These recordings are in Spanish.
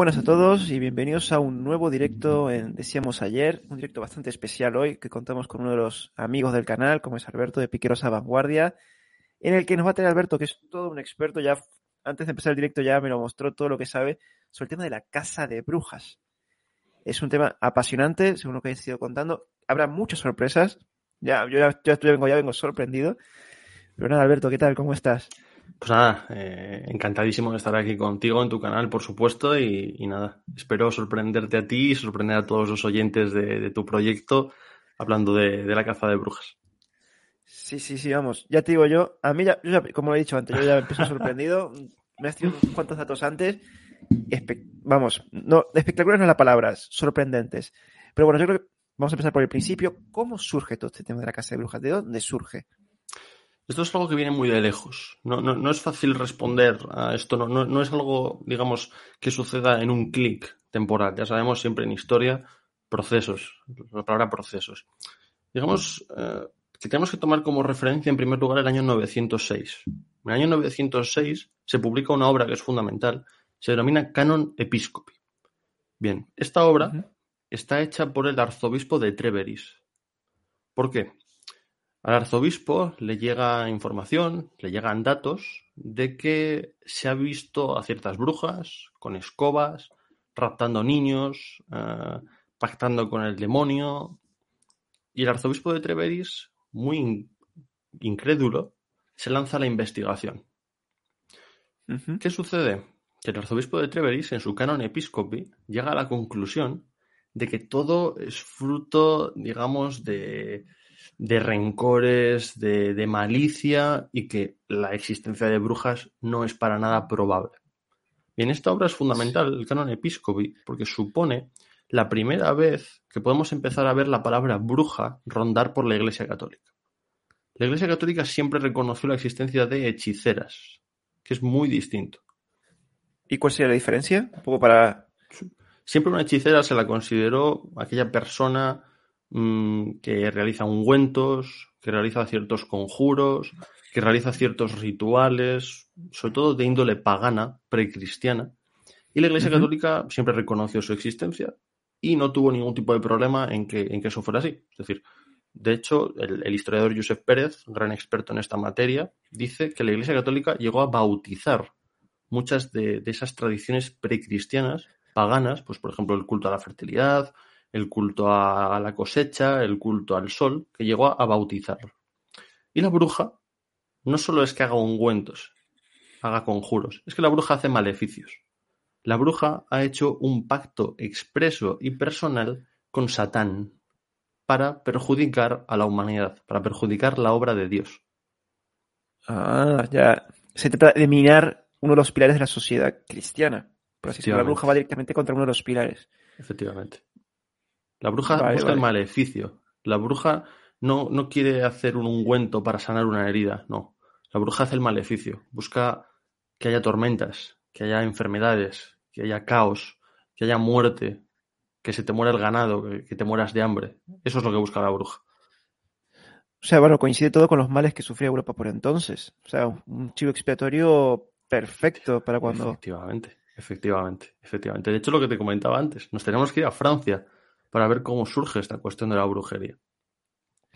Buenas a todos y bienvenidos a un nuevo directo en Decíamos Ayer, un directo bastante especial hoy que contamos con uno de los amigos del canal, como es Alberto de Piqueros Vanguardia, en el que nos va a tener Alberto, que es todo un experto, ya antes de empezar el directo ya me lo mostró todo lo que sabe sobre el tema de la casa de brujas. Es un tema apasionante, según lo que he ido contando. Habrá muchas sorpresas. Ya, yo ya, ya vengo, ya vengo sorprendido. Pero nada, Alberto, ¿qué tal? ¿Cómo estás? Pues nada, eh, encantadísimo de estar aquí contigo en tu canal, por supuesto, y, nada, espero sorprenderte a ti y sorprender a todos los oyentes de, tu proyecto hablando de, la caza de brujas. Sí, sí, sí, vamos, ya te digo yo, a mí ya, yo ya como lo he dicho antes, yo ya empecé sorprendido, me has tirado unos cuantos datos antes, vamos, no, espectaculares no es la palabra, sorprendentes. Pero bueno, yo creo que vamos a empezar por el principio. ¿Cómo surge todo este tema de la casa de brujas? ¿De dónde surge? Esto es algo que viene muy de lejos. No, no, no es fácil responder a esto. No, no, no es algo, digamos, que suceda en un clic temporal. Ya sabemos siempre en historia procesos, la palabra procesos. Digamos eh, que tenemos que tomar como referencia en primer lugar el año 906. En el año 906 se publica una obra que es fundamental. Se denomina Canon Episcopi. Bien, esta obra uh -huh. está hecha por el arzobispo de Treveris. ¿Por qué? Al arzobispo le llega información, le llegan datos de que se ha visto a ciertas brujas con escobas, raptando niños, eh, pactando con el demonio. Y el arzobispo de Treveris, muy in incrédulo, se lanza a la investigación. Uh -huh. ¿Qué sucede? Que el arzobispo de Treveris, en su canon episcopi, llega a la conclusión de que todo es fruto, digamos, de, de rencores, de, de, malicia y que la existencia de brujas no es para nada probable. Y en esta obra es fundamental el canon episcopi porque supone la primera vez que podemos empezar a ver la palabra bruja rondar por la Iglesia Católica. La Iglesia Católica siempre reconoció la existencia de hechiceras, que es muy distinto. ¿Y cuál sería la diferencia? Un poco para... Siempre una hechicera se la consideró aquella persona mmm, que realiza ungüentos, que realiza ciertos conjuros, que realiza ciertos rituales, sobre todo de índole pagana, precristiana. Y la Iglesia uh -huh. Católica siempre reconoció su existencia y no tuvo ningún tipo de problema en que, en que eso fuera así. Es decir, de hecho, el, el, historiador Josep Pérez, gran experto en esta materia, dice que la Iglesia Católica llegó a bautizar muchas de, de esas tradiciones precristianas, paganas, pues por ejemplo el culto a la fertilidad, el culto a la cosecha, el culto al sol, que llegó a bautizar. Y la bruja no solo es que haga ungüentos, haga conjuros, es que la bruja hace maleficios. La bruja ha hecho un pacto expreso y personal con Satán para perjudicar a la humanidad, para perjudicar la obra de Dios. Ah, ya. Se trata de minar uno de los pilares de la sociedad cristiana. Por así decirlo, la bruja va directamente contra uno de los pilares. Efectivamente. La bruja vale, busca vale. el maleficio. La bruja no, no quiere hacer un ungüento para sanar una herida, no. La bruja hace el maleficio. Busca que haya tormentas, que haya enfermedades, que haya caos, que haya muerte, que se te muera el ganado, que, que te mueras de hambre. Eso es lo que busca la bruja. O sea, bueno, coincide todo con los males que sufría Europa por entonces. O sea, un chivo expiatorio perfecto para cuando. Efectivamente, efectivamente, efectivamente. De hecho, lo que te comentaba antes, nos tenemos que ir a Francia para ver cómo surge esta cuestión de la brujería.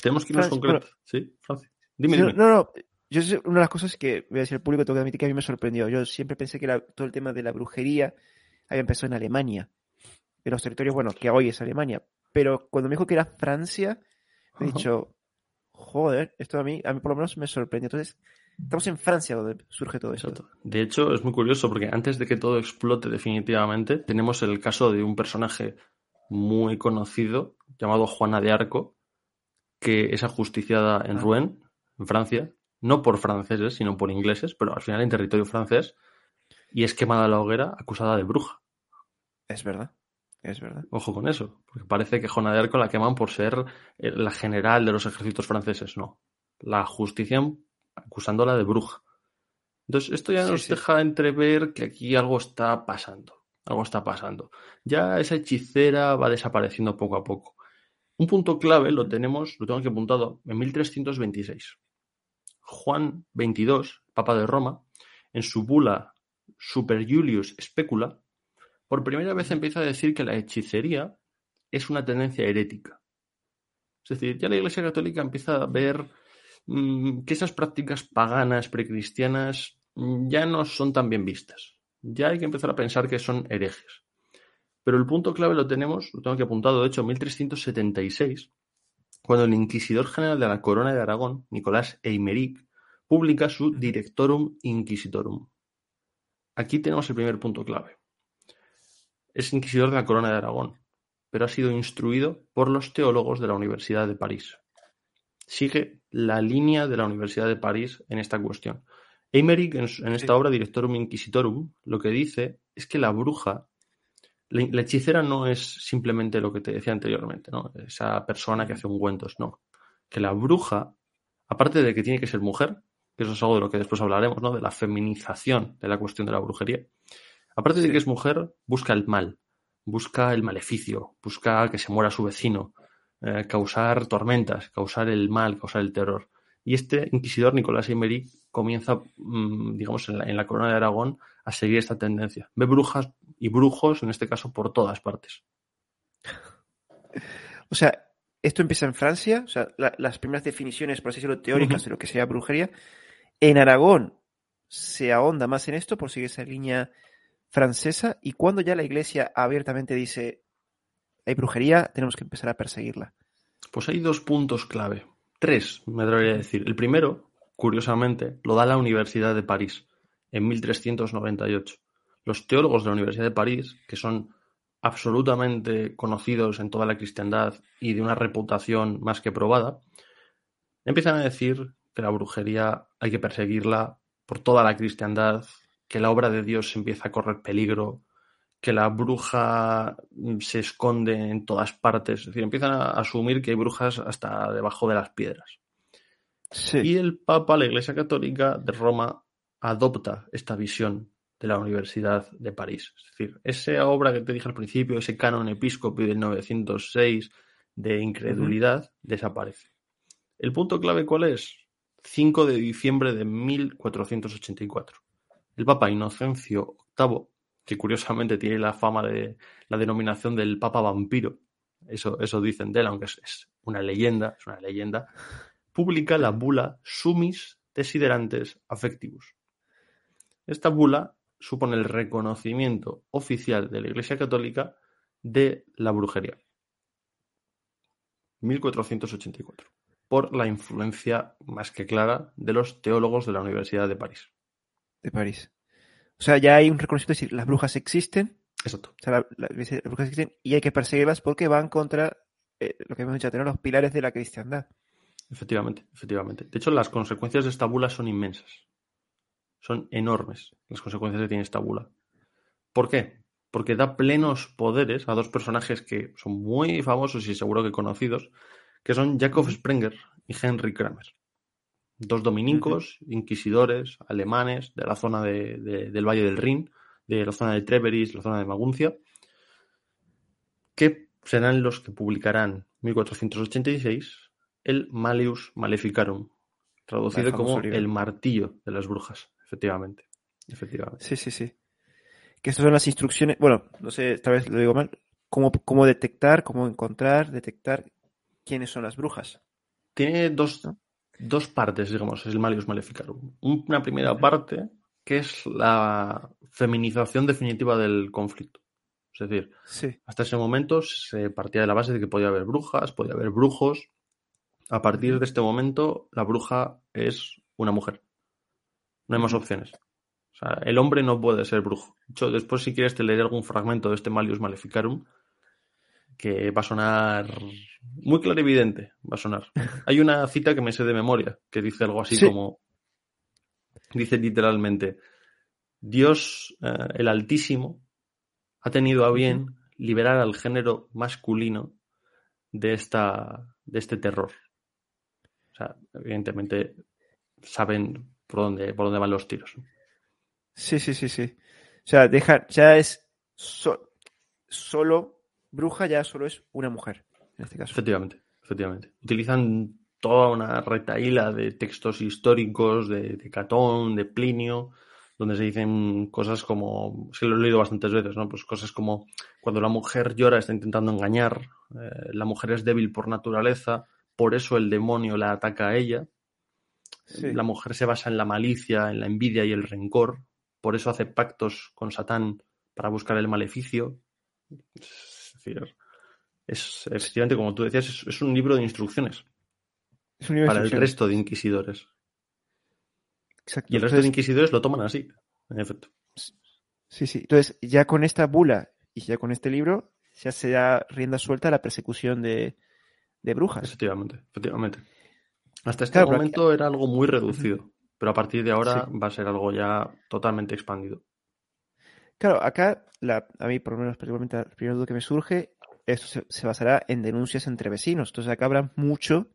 Tenemos que irnos concretos. Bueno, ¿Sí, Francia? Dime, dime. No, no. Yo sé, una de las cosas que voy a decir al público, tengo que admitir que a mí me sorprendió. Yo siempre pensé que la, todo el tema de la brujería había empezado en Alemania. En los territorios, bueno, que hoy es Alemania. Pero cuando me dijo que era Francia, me he dicho, joder, esto a mí, a mí por lo menos me sorprendió. Entonces, estamos en Francia donde surge todo. Exacto. De hecho, es muy curioso porque antes de que todo explote definitivamente, tenemos el caso de un personaje muy conocido llamado Juana de Arco, que es ajusticiada en Ah. Rouen, en Francia, no por franceses, sino por ingleses, pero al final en territorio francés, y es quemada a la hoguera acusada de bruja. Es verdad, es verdad. Ojo con eso, porque parece que Juana de Arco la queman por ser eh, la general de los ejércitos franceses. No, la ajustician acusándola de bruja. Entonces, esto ya Sí, nos sí. deja entrever que aquí algo está pasando. Algo está pasando. Ya esa hechicera va desapareciendo poco a poco. Un punto clave lo tenemos, lo tengo aquí apuntado, en 1326. Juan XXII, Papa de Roma, en su bula Super Julius Specula, por primera vez empieza a decir que la hechicería es una tendencia herética. Es decir, ya la Iglesia Católica empieza a ver mm, que esas prácticas paganas, precristianas, mm, ya no son tan bien vistas. Ya hay que empezar a pensar que son herejes. Pero el punto clave lo tenemos, lo tengo aquí apuntado, de hecho, en 1376, cuando el inquisidor general de la Corona de Aragón, Nicolás Eimeric, publica su Directorum Inquisitorum. Aquí tenemos el primer punto clave. Es inquisidor de la Corona de Aragón, pero ha sido instruido por los teólogos de la Universidad de París. Sigue la línea de la Universidad de París en esta cuestión. Eimeric, en, en esta Sí. obra Directorum Inquisitorum, lo que dice es que la bruja, la, la hechicera no es simplemente lo que te decía anteriormente, ¿no? Esa persona que hace ungüentos, no. Que la bruja, aparte de que tiene que ser mujer, que eso es algo de lo que después hablaremos, ¿no? De la feminización de la cuestión de la brujería. Aparte de que es mujer, busca el mal, busca el maleficio, busca que se muera su vecino, eh, causar tormentas, causar el mal, causar el terror. Y este inquisidor, Nicolás Emery, comienza, mm, digamos, en la, en la corona de Aragón a seguir esta tendencia. Ve brujas y brujos, en este caso, por todas partes. O sea, esto empieza en Francia, o sea, la- las primeras definiciones, por así decirlo, teóricas de lo que sería brujería. En Aragón se ahonda más en esto por seguir esa línea francesa y cuando ya la iglesia abiertamente dice hay brujería, tenemos que empezar a perseguirla. Pues hay dos puntos clave. Tres, me atrevería a decir. El primero, curiosamente, lo da la Universidad de París en 1398. Los teólogos de la Universidad de París, que son absolutamente conocidos en toda la cristiandad y de una reputación más que probada, empiezan a decir que la brujería hay que perseguirla por toda la cristiandad, que la obra de Dios empieza a correr peligro, que la bruja mm, se esconde en todas partes. Es decir, empiezan a asumir que hay brujas hasta debajo de las piedras. Sí. Y el Papa, la Iglesia Católica de Roma, adopta esta visión de la Universidad de París. Es decir, esa obra que te dije al principio, ese canon episcopo del 906 de incredulidad, desaparece. ¿El punto clave cuál es? 5 de diciembre de 1484. El Papa Inocencio VIII, que curiosamente tiene la fama de la denominación del Papa vampiro, eso, eso dicen de él, aunque es, una leyenda, es una leyenda, publica la bula Sumis Desiderantes Affectivus. Esta bula supone el reconocimiento oficial de la Iglesia Católica de la brujería. 1484. Por la influencia más que clara de los teólogos de la Universidad de París. de París. O sea, ya hay un reconocimiento, es decir, las brujas existen, Exacto. o sea, la- la- las brujas existen y hay que perseguirlas porque van contra eh, lo que hemos dicho, tener los pilares de la cristiandad. Efectivamente, efectivamente. De hecho, las consecuencias de esta bula son inmensas. Son enormes las consecuencias que tiene esta bula. ¿Por qué? Porque da plenos poderes a dos personajes que son muy famosos y seguro que conocidos, que son Jacob Sprenger y Henry Kramer. Dos dominicos, inquisidores, alemanes de la zona de- de- del Valle del Rin, de la zona de Treveris, la zona de Maguncia, que serán los que publicarán 1486 el Maleus Maleficarum, traducido como libro. el martillo de las brujas, efectivamente. Efectivamente. Sí, sí, sí. Que estas son las instrucciones, bueno, no sé, esta vez lo digo mal, cómo, cómo detectar, cómo encontrar, detectar quiénes son las brujas. Tiene dos, ¿No? Dos partes, digamos, el Malius Maleficarum. Una primera parte que es la feminización definitiva del conflicto. Es decir, Sí, hasta ese momento se partía de la base de que podía haber brujas, podía haber brujos, A partir de este momento, la bruja es una mujer. No hay más opciones. O sea, el hombre no puede ser brujo. De hecho, después, si quieres, te leeré algún fragmento de este Malius Maleficarum que va a sonar muy clarividente. Va a sonar. Hay una cita que me sé de memoria que dice algo así Sí. como: Dice literalmente, Dios, eh, el Altísimo, ha tenido a bien liberar al género masculino de, esta, de este terror. O sea, evidentemente saben por dónde, por dónde van los tiros. Sí, sí, sí, sí. O sea, deja, ya es so- solo bruja, ya solo es una mujer, en este caso. Efectivamente, efectivamente. Utilizan toda una retaíla de textos históricos de, de Catón, de Plinio, donde se dicen cosas como, es que lo he leído bastantes veces, ¿no? Pues cosas como cuando la mujer llora está intentando engañar, eh, la mujer es débil por naturaleza, por eso el demonio la ataca a ella, Sí. la mujer se basa en la malicia, en la envidia y el rencor, por eso hace pactos con Satán para buscar el maleficio. Es decir, es efectivamente, como tú decías, es, es un libro de instrucciones Es un libro de para el resto de inquisidores. Exacto. Y el resto de inquisidores lo toman así, en efecto. Sí, sí. Entonces, ya con esta bula y ya con este libro, ya se da rienda suelta a la persecución de, de brujas. Efectivamente, efectivamente. Hasta este Claro, pero aquí- momento era algo muy reducido, pero a partir de ahora Sí. va a ser algo ya totalmente expandido. Claro, acá, la, a mí, por lo menos, particularmente, la primera duda que me surge, esto se, se basará en denuncias entre vecinos. Entonces, acá habrá mucho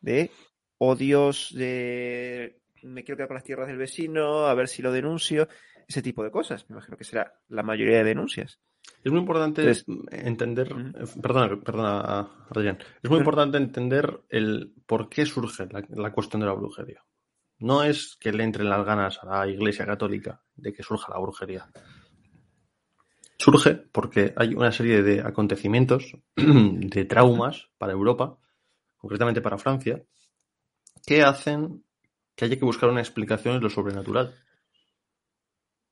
de odios, de me quiero quedar con las tierras del vecino, a ver si lo denuncio, ese tipo de cosas. Me imagino que será la mayoría de denuncias. Es muy importante Entonces- entender, eh, perdona, perdona, Adrián, es muy importante entender el por qué surge la, la cuestión de la brujería. No es que le entren las ganas a la Iglesia Católica de que surja la brujería. Surge porque hay una serie de acontecimientos, de traumas para Europa, concretamente para Francia, que hacen que haya que buscar una explicación en lo sobrenatural.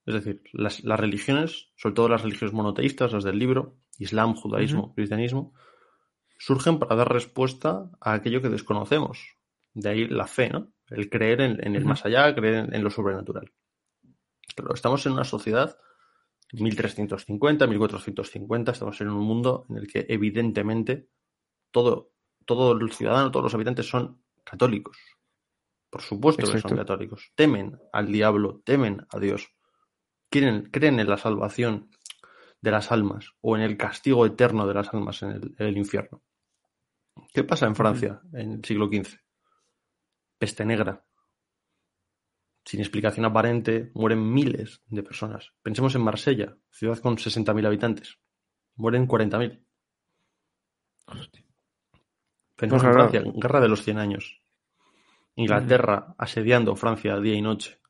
Es decir, las, las religiones, sobre todo las religiones monoteístas, las del libro, Islam, judaísmo, cristianismo, surgen para dar respuesta a aquello que desconocemos. De ahí la fe, ¿no? El creer en, en el más allá, creer en, en lo sobrenatural. Pero estamos en una sociedad 1350, 1450, estamos en un mundo en el que evidentemente todo, todo el ciudadano, todos los habitantes son católicos. Por supuesto que son católicos. Temen al diablo, temen a Dios. Quieren, creen en la salvación de las almas o en el castigo eterno de las almas en el, en el infierno. ¿Qué pasa en Francia en el siglo XV? Peste negra. Sin explicación aparente, mueren miles de personas. Pensemos en Marsella, ciudad con 60.000 habitantes. Mueren 40.000. Pensemos Pues en. Francia, guerra de los 100 años. Inglaterra asediando Francia día y noche.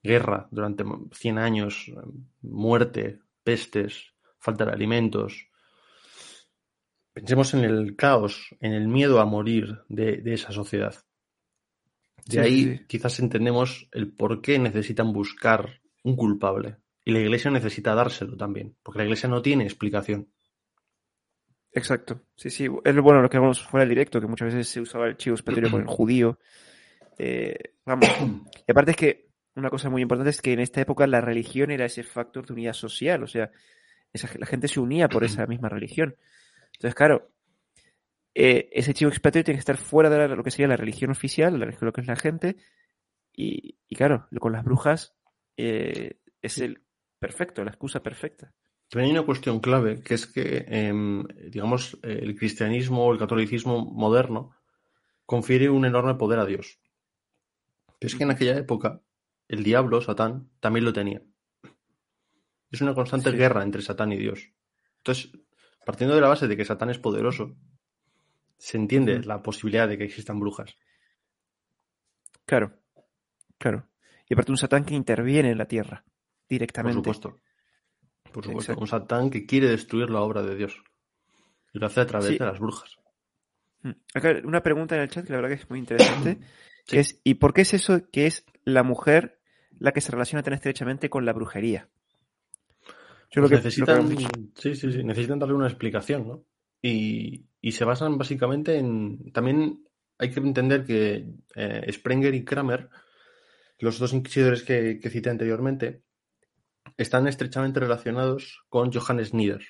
Guerra durante 100 años, muerte, pestes, falta de alimentos. Pensemos en el caos, en el miedo a morir de, de esa sociedad. De Sí, ahí sí, quizás entendemos el por qué necesitan buscar un culpable. Y la iglesia necesita dárselo también, porque la iglesia no tiene explicación. Exacto. Sí, sí. Es lo bueno lo que hablamos fuera del directo, que muchas veces se usaba el chivo expiatorio con el judío. Eh, vamos. Y aparte es que una cosa muy importante es que en esta época la religión era ese factor de unidad social. O sea, esa, la gente se unía por esa misma religión. Entonces, claro, eh, ese chivo expiatorio tiene que estar fuera de la- lo que sería la religión oficial, la religión lo que es la gente. Y, y claro, con las brujas eh, es el perfecto, la excusa perfecta. Pero hay una cuestión clave, que es que, em, digamos, eh, el cristianismo o el catolicismo moderno confiere un enorme poder a Dios. Pero es que en aquella época el diablo, Satán, también lo tenía. Es una constante Sí. guerra entre Satán y Dios. Entonces, partiendo de la base de que Satán es poderoso, se entiende la posibilidad de que existan brujas. Claro, claro. Y aparte un satán que interviene en la tierra Por directamente. supuesto. Por supuesto. Exacto. Un Satán que quiere destruir la obra de Dios. Y lo hace a través Sí. de las brujas. Mm. Acá una pregunta en el chat que la verdad que es muy interesante, Sí. que es ¿y por qué es eso que es la mujer la que se relaciona tan estrechamente con la brujería? Yo Pues que, necesitan, lo que sí, sí, sí, necesitan darle una explicación, ¿no? Y, y se basan básicamente en también hay que entender que eh, Sprenger y Kramer, los dos inquisidores que, cité anteriormente, están estrechamente relacionados con Johannes Nieder.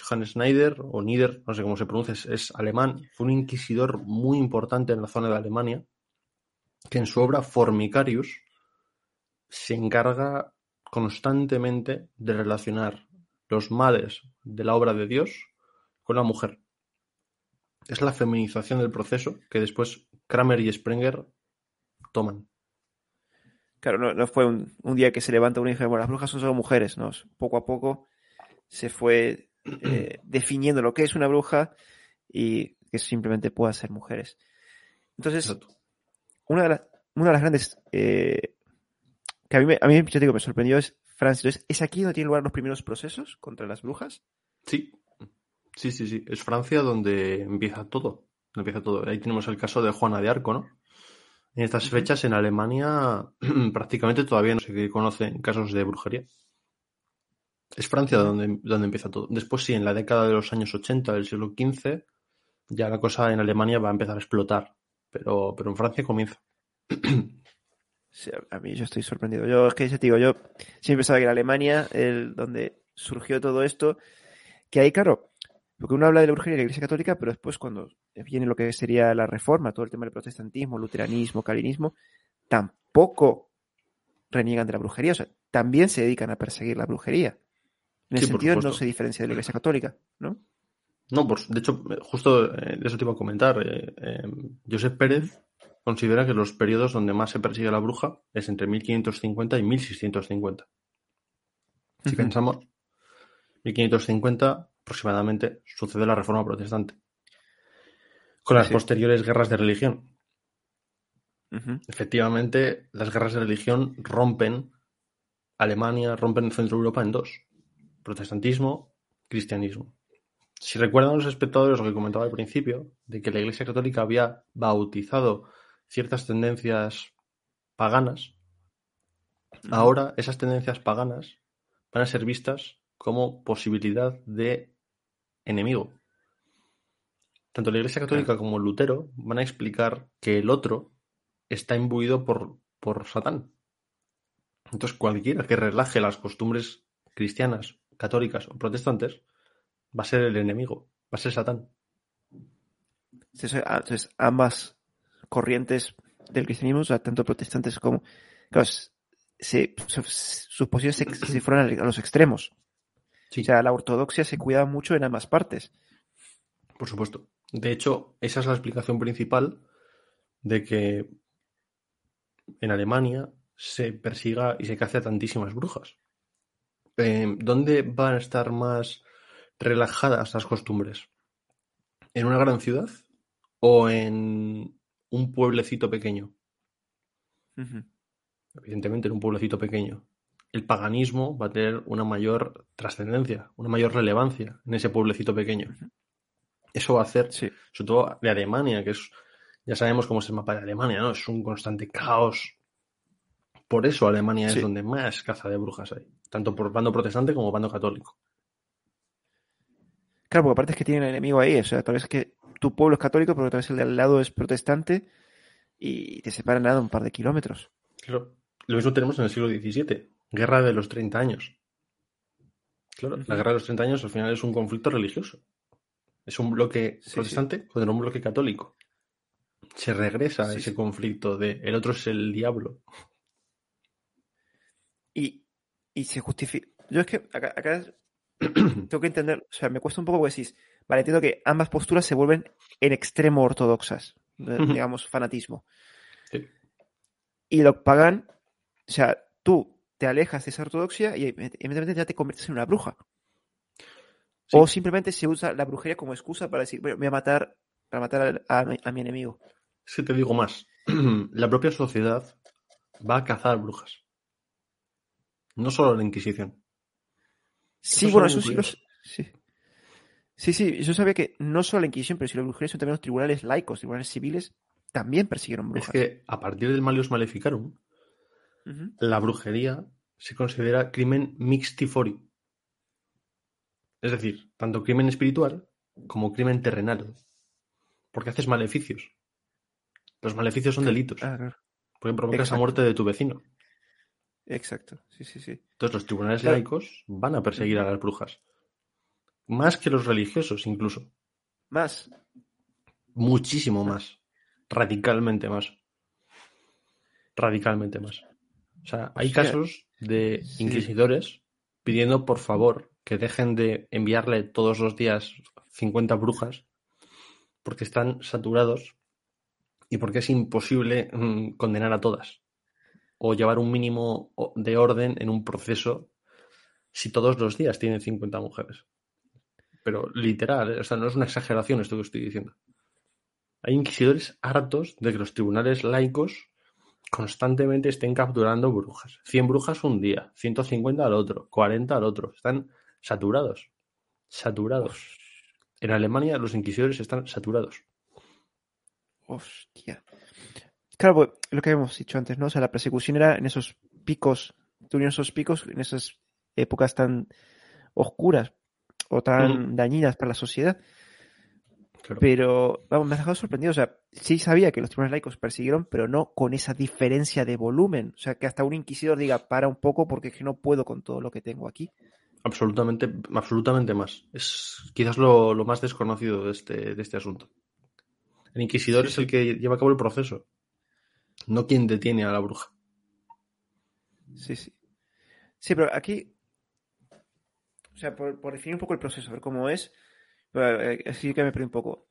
Johannes Schneider o Nieder, no sé cómo se pronuncia, es, alemán, fue un inquisidor muy importante en la zona de Alemania, que en su obra Formicarius se encarga constantemente de relacionar los males de la obra de Dios con la mujer. Es la feminización del proceso que después Kramer y Sprenger toman. Claro, no, no fue un, un, día que se levanta una y dice, bueno, las brujas son solo mujeres, ¿no? Poco a poco se fue eh, definiendo lo que es una bruja y que simplemente pueda ser mujeres. Entonces, una de, la, una de, las grandes eh, que a mí, me, a mí yo digo, me sorprendió es Francia. Entonces, ¿es aquí donde tienen lugar los primeros procesos contra las brujas? Sí, sí, sí, sí. Es Francia donde empieza todo. Empieza todo. Ahí tenemos el caso de Juana de Arco, ¿no? En estas fechas en Alemania prácticamente todavía no se conocen casos de brujería. Es Francia donde, donde empieza todo. Después sí, en la década de los años 80 del siglo XV, ya la cosa en Alemania va a empezar a explotar. Pero, pero en Francia comienza. Sí, a mí yo estoy sorprendido. Yo es que te digo, yo siempre pensaba que era Alemania, el, donde surgió todo esto, que ahí, claro, porque uno habla de la brujería de la Iglesia Católica, pero después cuando viene lo que sería la reforma, todo el tema del protestantismo, luteranismo, calvinismo, tampoco reniegan de la brujería, o sea, también se dedican a perseguir la brujería. En ese sí, sentido no se diferencia de la Iglesia Católica, ¿no? No, pues de hecho, justo eh, de eso te iba a comentar. Eh, eh, Josep Pérez considera que los periodos donde más se persigue a la bruja es entre 1550 y 1650. Si uh -huh. pensamos, 1550 aproximadamente sucede la reforma protestante. Con las sí. posteriores guerras de religión. Uh -huh. Efectivamente, las guerras de religión rompen Alemania, rompen Centro Europa en dos. Protestantismo, cristianismo. Si recuerdan los espectadores lo que comentaba al principio, de que la Iglesia Católica había bautizado ciertas tendencias paganas, ahora esas tendencias paganas van a ser vistas como posibilidad de enemigo. Tanto la Iglesia Católica como Lutero van a explicar que el otro está imbuido por, por Satán. Entonces, cualquiera que relaje las costumbres cristianas, católicas o protestantes va a ser el enemigo, va a ser Satán. Entonces, ambas corrientes del cristianismo, o sea, tanto protestantes como. Claro, se, sus posiciones se, se fueron a los extremos. Sí. O sea, la ortodoxia se cuidaba mucho en ambas partes. Por supuesto. De hecho, esa es la explicación principal de que en Alemania se persiga y se cace a tantísimas brujas. Eh, ¿Dónde van a estar más relajadas las costumbres? ¿En una gran ciudad o en un pueblecito pequeño? Uh -huh. Evidentemente en un pueblecito pequeño el paganismo va a tener una mayor trascendencia, una mayor relevancia en ese pueblecito pequeño. Eso va a hacer, sí. sobre todo de Alemania, que es, ya sabemos cómo es el mapa de Alemania, ¿no? Es un constante caos. Por eso Alemania sí. es donde más caza de brujas hay, tanto por bando protestante como bando católico. Claro, porque aparte es que tienen el enemigo ahí, o sea, tal vez que tu pueblo es católico, pero tal vez el de al lado es protestante y te separan nada un par de kilómetros. Claro. Lo mismo tenemos en el siglo XVII. Guerra de los 30 años. Claro, la guerra de los 30 años al final es un conflicto religioso. Es un bloque sí, protestante sí. contra un bloque católico. Se regresa sí, a ese conflicto de el otro es el diablo. Y, y se justifica. Yo es que acá, acá tengo que entender, o sea, me cuesta un poco porque decís, vale, entiendo que ambas posturas se vuelven en extremo ortodoxas, digamos, fanatismo. Y lo pagan, o sea, tú te alejas de esa ortodoxia y inmediatamente ya te conviertes en una bruja. Sí. O simplemente se usa la brujería como excusa para decir, bueno, voy a matar, para matar a, a, a mi enemigo. Sí, te digo más. la propia sociedad va a cazar brujas. No solo la Inquisición. Sí, eso bueno, eso sí, los, sí. Sí, sí, yo sabía que no solo la Inquisición, pero si la brujería son también los tribunales laicos, tribunales civiles, también persiguieron brujas. Es que a partir del Malius Maleficarum, uh -huh. la brujería se considera crimen mixtifori. Es decir, tanto crimen espiritual como crimen terrenal. Porque haces maleficios. Los maleficios son delitos. Ah, claro. Porque provocas la muerte de tu vecino. Exacto. Sí, sí, sí. Entonces los tribunales Claro. laicos van a perseguir a las brujas. Más que los religiosos, incluso. Más. Muchísimo más. Radicalmente más. Radicalmente más. O sea, hay Hostia. casos de Sí. inquisidores pidiendo por favor que dejen de enviarle todos los días 50 brujas porque están saturados y porque es imposible mm, condenar a todas o llevar un mínimo de orden en un proceso si todos los días tienen 50 mujeres. Pero literal, ¿eh? o sea, no es una exageración esto que estoy diciendo. Hay inquisidores hartos de que los tribunales laicos constantemente estén capturando brujas. 100 brujas un día, 150 al otro, 40 al otro. Están saturados. Saturados. En Alemania los inquisidores están saturados. Hostia. Claro, pues, lo que hemos dicho antes, ¿no? O sea, la persecución era en esos picos, tuvieron esos picos en esas épocas tan oscuras o tan dañinas para la sociedad. Claro. Pero, vamos, me has dejado sorprendido. O sea, sí sabía que los tribunales laicos persiguieron, pero no con esa diferencia de volumen. O sea, que hasta un inquisidor diga, para un poco porque es que no puedo con todo lo que tengo aquí. Absolutamente, absolutamente más. Es quizás lo, lo más desconocido de este, de este asunto. El inquisidor Sí, es sí. el que lleva a cabo el proceso, no quien detiene a la bruja. Sí, sí. Sí, pero aquí, o sea, por, por definir un poco el proceso, a ver cómo es, eh, así que me perdí un poco.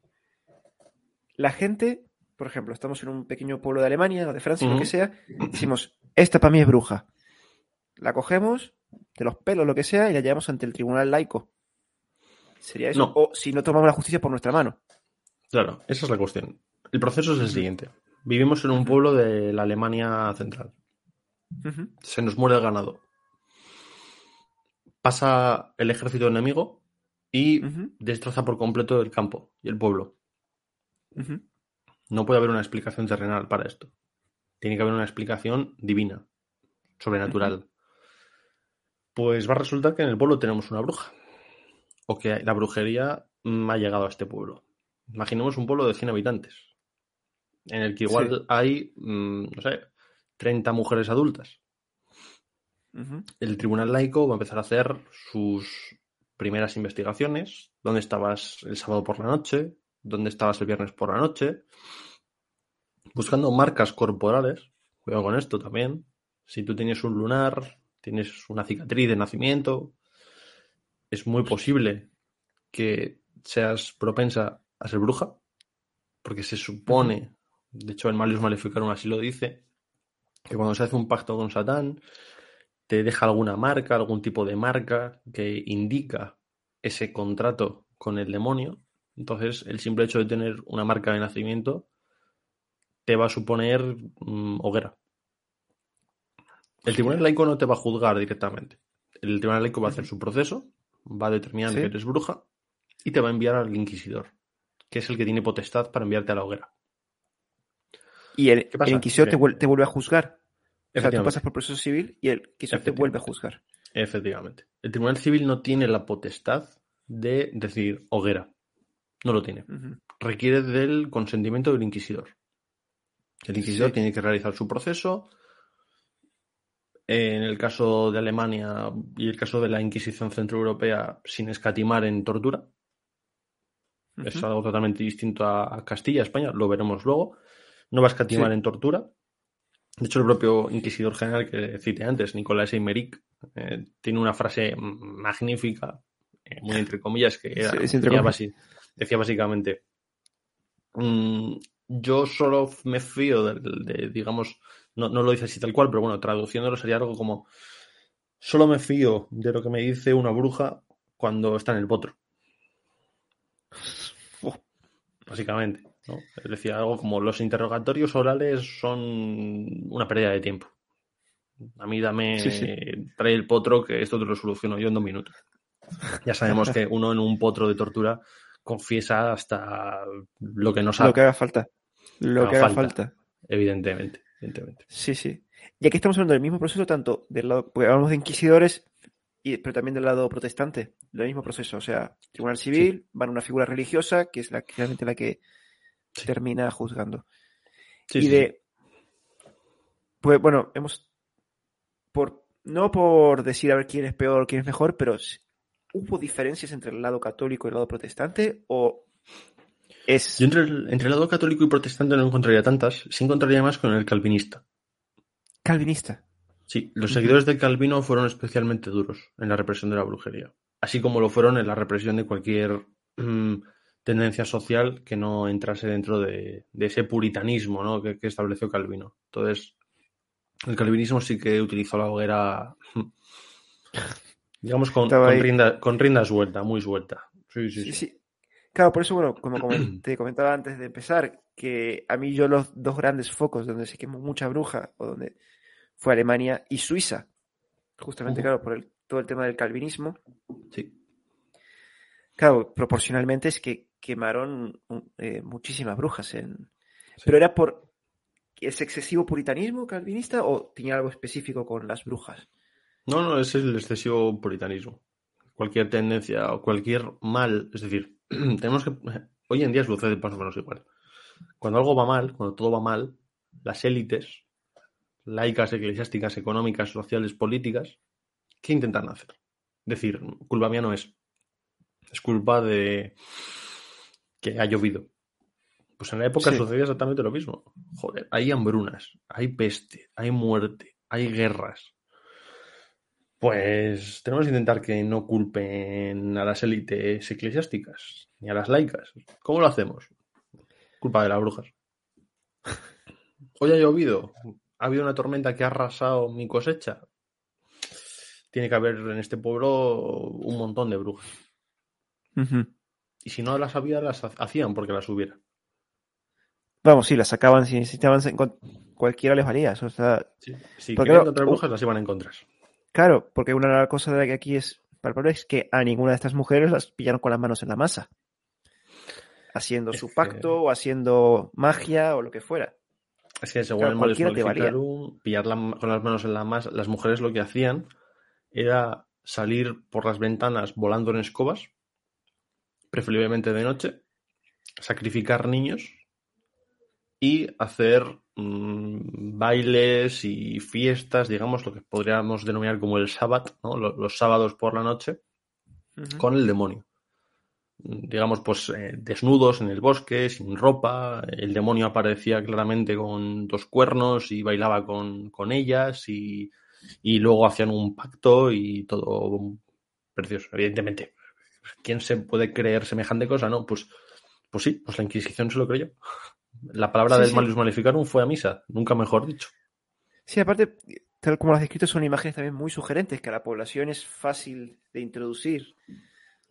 La gente, por ejemplo, estamos en un pequeño pueblo de Alemania o de Francia, lo que sea, decimos, esta para mí es bruja. La cogemos, de los pelos, lo que sea, y la llevamos ante el tribunal laico. ¿Sería eso? No. O si no tomamos la justicia por nuestra mano. Claro, esa es la cuestión. El proceso es el siguiente. Vivimos en un pueblo de la Alemania central. Se nos muere el ganado. Pasa el ejército enemigo y destroza por completo el campo y el pueblo. No puede haber una explicación terrenal para esto. Tiene que haber una explicación divina, sobrenatural. Pues va a resultar que en el pueblo tenemos una bruja. O que la brujería ha llegado a este pueblo. Imaginemos un pueblo de 100 habitantes. En el que igual Sí. hay, mm, no sé, 30 mujeres adultas. El tribunal laico va a empezar a hacer sus primeras investigaciones. ¿Dónde estabas el sábado por la noche? ¿Dónde estabas el viernes por la noche? Buscando marcas corporales. Cuidado con esto también. Si tú tienes un lunar, tienes una cicatriz de nacimiento, es muy posible que seas propensa a ser bruja. Porque se supone, de hecho en Malius Maleficarum así lo dice, que cuando se hace un pacto con Satán, te deja alguna marca, algún tipo de marca que indica ese contrato con el demonio. Entonces, el simple hecho de tener una marca de nacimiento te va a suponer mm, hoguera. El tribunal laico no te va a juzgar directamente. El tribunal laico va a hacer su proceso, va a determinar Sí. que eres bruja y te va a enviar al inquisidor, que es el que tiene potestad para enviarte a la hoguera. Y el, inquisidor te, Que- vuel- te vuelve a juzgar. O sea, tú pasas por proceso civil y el inquisidor te vuelve a juzgar. Efectivamente. El Tribunal Civil no tiene la potestad de decir hoguera. No lo tiene. Requiere del consentimiento del inquisidor. El inquisidor Sí. tiene que realizar su proceso. En el caso de Alemania y el caso de la Inquisición Centroeuropea, sin escatimar en tortura. Es algo totalmente distinto a a Castilla, España, lo veremos luego. No va a escatimar Sí. en tortura. De hecho, el propio inquisidor general que cité antes, Nicolás Eymeric, eh, tiene una frase magnífica, eh, muy entre comillas, que era- Sí, es entre decía, comillas. basi- decía básicamente, mm, yo solo me fío de, de, digamos, no, no lo dice así tal cual, pero bueno, traduciéndolo sería algo como, solo me fío de lo que me dice una bruja cuando está en el potro. Básicamente. ¿No? Es decir, algo como los interrogatorios orales son una pérdida de tiempo. A mí dame, Sí, sí. trae el potro que esto te lo soluciono yo en dos minutos. Ya sabemos que uno en un potro de tortura confiesa hasta lo que no sabe, Lo que haga falta. Lo que haga falta. falta. evidentemente, evidentemente. Sí, sí. Y aquí estamos hablando del mismo proceso, tanto del lado, porque hablamos de inquisidores, y, pero también del lado protestante. Del mismo proceso. O sea, tribunal civil, van a una figura religiosa, que es la, realmente la que Sí. termina juzgando. Sí, y de... Pues bueno, hemos... Por, no por decir a ver quién es peor o quién es mejor, pero ¿hubo diferencias entre el lado católico y el lado protestante? ¿O es... Yo entre el, entre el lado católico y protestante no encontraría tantas, sí encontraría más con el calvinista. calvinista? Sí, los seguidores de Calvino fueron especialmente duros en la represión de la brujería, así como lo fueron en la represión de cualquier mm, tendencia social que no entrase dentro de, de ese puritanismo ¿no? que, que estableció Calvino. Entonces, el calvinismo sí que utilizó la hoguera, digamos, con, con, ahí. rienda, con rienda suelta, muy suelta. Sí, sí, Sí, sí. sí. Claro, por eso, bueno, como te comentaba antes de empezar, que a mí yo los dos grandes focos donde se quemó mucha bruja, o donde fue Alemania y Suiza. Justamente, claro, por el- todo el tema del calvinismo. Sí. Claro, proporcionalmente es que quemaron un- eh, muchísimas brujas en... Sí. Pero era por ese excesivo puritanismo calvinista o tenía algo específico con las brujas. No, no, es el excesivo puritanismo. Cualquier tendencia o cualquier mal, es decir, tenemos que. Hoy en día sucede más o menos igual. Cuando algo va mal, cuando todo va mal, las élites, laicas, eclesiásticas, económicas, sociales, políticas, ¿qué intentan hacer? Decir, culpa mía no es. Es culpa de que ha llovido. Pues en la época Sí. sucedía exactamente lo mismo. Joder, hay hambrunas, hay peste, hay muerte, hay guerras. Pues tenemos que intentar que no culpen a las élites eclesiásticas ni a las laicas. ¿Cómo lo hacemos? Culpa de las brujas. Hoy ha llovido. Ha habido una tormenta que ha arrasado mi cosecha. Tiene que haber en este pueblo un montón de brujas. Y si no las había, las ha- hacían porque las hubiera. Vamos, sí, las sacaban si necesitaban, cualquiera les valía. eso está- Sí. Si Porque no- encontrar brujas, las iban a encontrar. Claro, porque una de las cosas de la que aquí es palpable es que a ninguna de estas mujeres las pillaron con las manos en la masa. Haciendo Es su que- pacto o haciendo magia o lo que fuera. Es que según Claro, el pillar la- con las manos en la masa, las mujeres lo que hacían era salir por las ventanas volando en escobas, preferiblemente de noche, sacrificar niños y hacer mm, bailes y fiestas, digamos, lo que podríamos denominar como el sábado, ¿no? Lo- los sábados por la noche, con el demonio. Digamos, pues eh, desnudos en el bosque, sin ropa. El demonio aparecía claramente con dos cuernos y bailaba con, con ellas y, y luego hacían un pacto y todo precioso. Evidentemente, ¿quién se puede creer semejante cosa? No, pues, pues sí, pues la Inquisición se lo creyó. La palabra Sí, del sí. Malleus Maleficarum fue a misa, nunca mejor dicho. Sí, aparte, tal como lo has descrito, son imágenes también muy sugerentes, que a la población es fácil de introducir.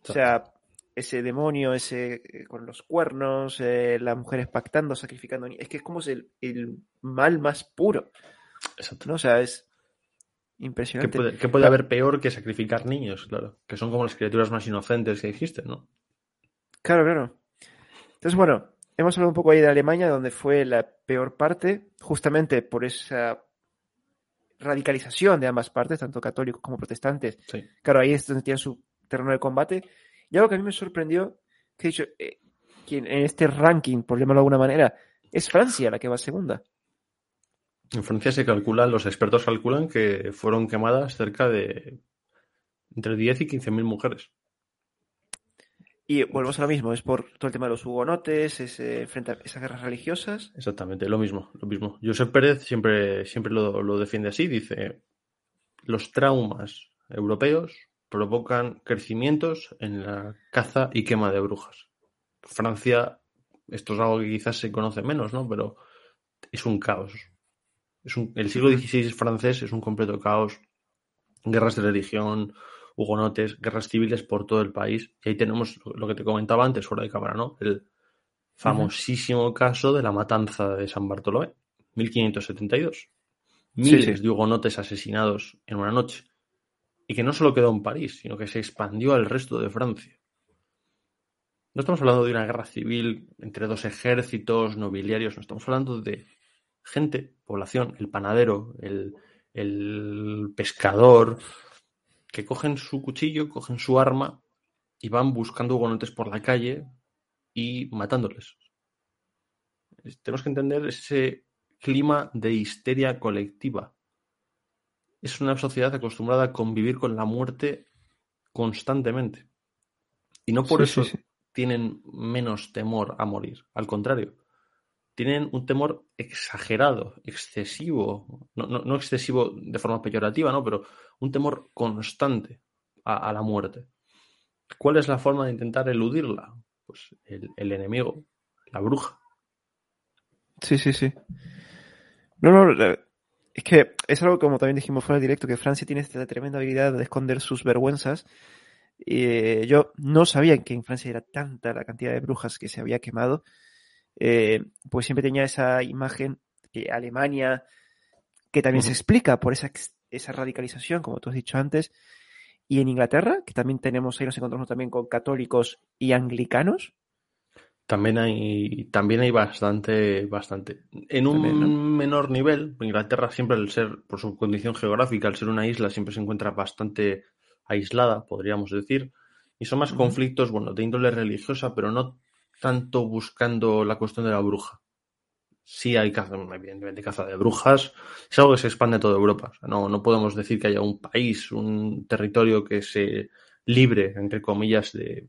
O sea, ese demonio, ese eh, con los cuernos, eh, las mujeres pactando, sacrificando. Es que es como el, el mal más puro, Exacto. ¿no? O sea, es ¿Qué impresionante. puede, qué puede haber peor que sacrificar niños? Claro, que son como las criaturas más inocentes que existen, ¿no? Claro, claro. Entonces, bueno, hemos hablado un poco ahí de Alemania, donde fue la peor parte, justamente por esa radicalización de ambas partes, tanto católicos como protestantes. Sí. Claro, ahí es donde tienen su terreno de combate. Y algo que a mí me sorprendió, que he dicho, eh, que en este ranking, por llamarlo de alguna manera, es Francia la que va segunda. En Francia se calculan, los expertos calculan que fueron quemadas cerca de entre 10 y 15 mil mujeres. Y volvemos a lo mismo, es por todo el tema de los hugonotes, ese, frente a esas guerras religiosas. Exactamente, lo mismo, lo mismo. Josep Pérez siempre, siempre lo, lo defiende así, dice, los traumas europeos provocan crecimientos en la caza y quema de brujas. Francia, esto es algo que quizás se conoce menos, ¿no? Pero es un caos. Es un, el siglo XVI francés es un completo caos. Guerras de religión, hugonotes, guerras civiles por todo el país. Y ahí tenemos lo, que te comentaba antes, fuera de cámara, ¿no? El famosísimo caso de la matanza de San Bartolomé, 1572. Miles Sí, sí. de hugonotes asesinados en una noche. Y que no solo quedó en París, sino que se expandió al resto de Francia. No estamos hablando de una guerra civil entre dos ejércitos nobiliarios, no estamos hablando de gente, población, el panadero, el, el pescador, que cogen su cuchillo, cogen su arma y van buscando hugonotes por la calle y matándoles. Es- Tenemos que entender ese clima de histeria colectiva. Es una sociedad acostumbrada a convivir con la muerte constantemente. Y no por Sí, eso sí, sí. tienen menos temor a morir. Al contrario, tienen un temor exagerado, excesivo, no, no- excesivo de forma peyorativa, ¿no? Pero un temor constante a, la muerte. ¿Cuál es la forma de intentar eludirla? Pues el, enemigo, la bruja. Sí, sí, sí. No, no, es que es algo como también dijimos fuera del directo, que Francia tiene esta tremenda habilidad de esconder sus vergüenzas. Eh, yo no sabía que en Francia era tanta la cantidad de brujas que se había quemado. Eh, pues siempre tenía esa imagen que Alemania, que también se explica por esa, esa radicalización, como tú has dicho antes, y en Inglaterra, que también tenemos, ahí nos encontramos también con católicos y anglicanos. También hay, también hay bastante, bastante. En un También, ¿no? menor nivel, Inglaterra siempre al ser, por su condición geográfica, al ser una isla, siempre se encuentra bastante aislada, podríamos decir. Y son más conflictos, bueno, de índole religiosa, pero no tanto buscando la cuestión de la bruja. Sí hay caza, evidentemente caza de brujas, es algo que se expande a toda Europa. No, no podemos decir que haya un país, un territorio que se libre, entre comillas, de,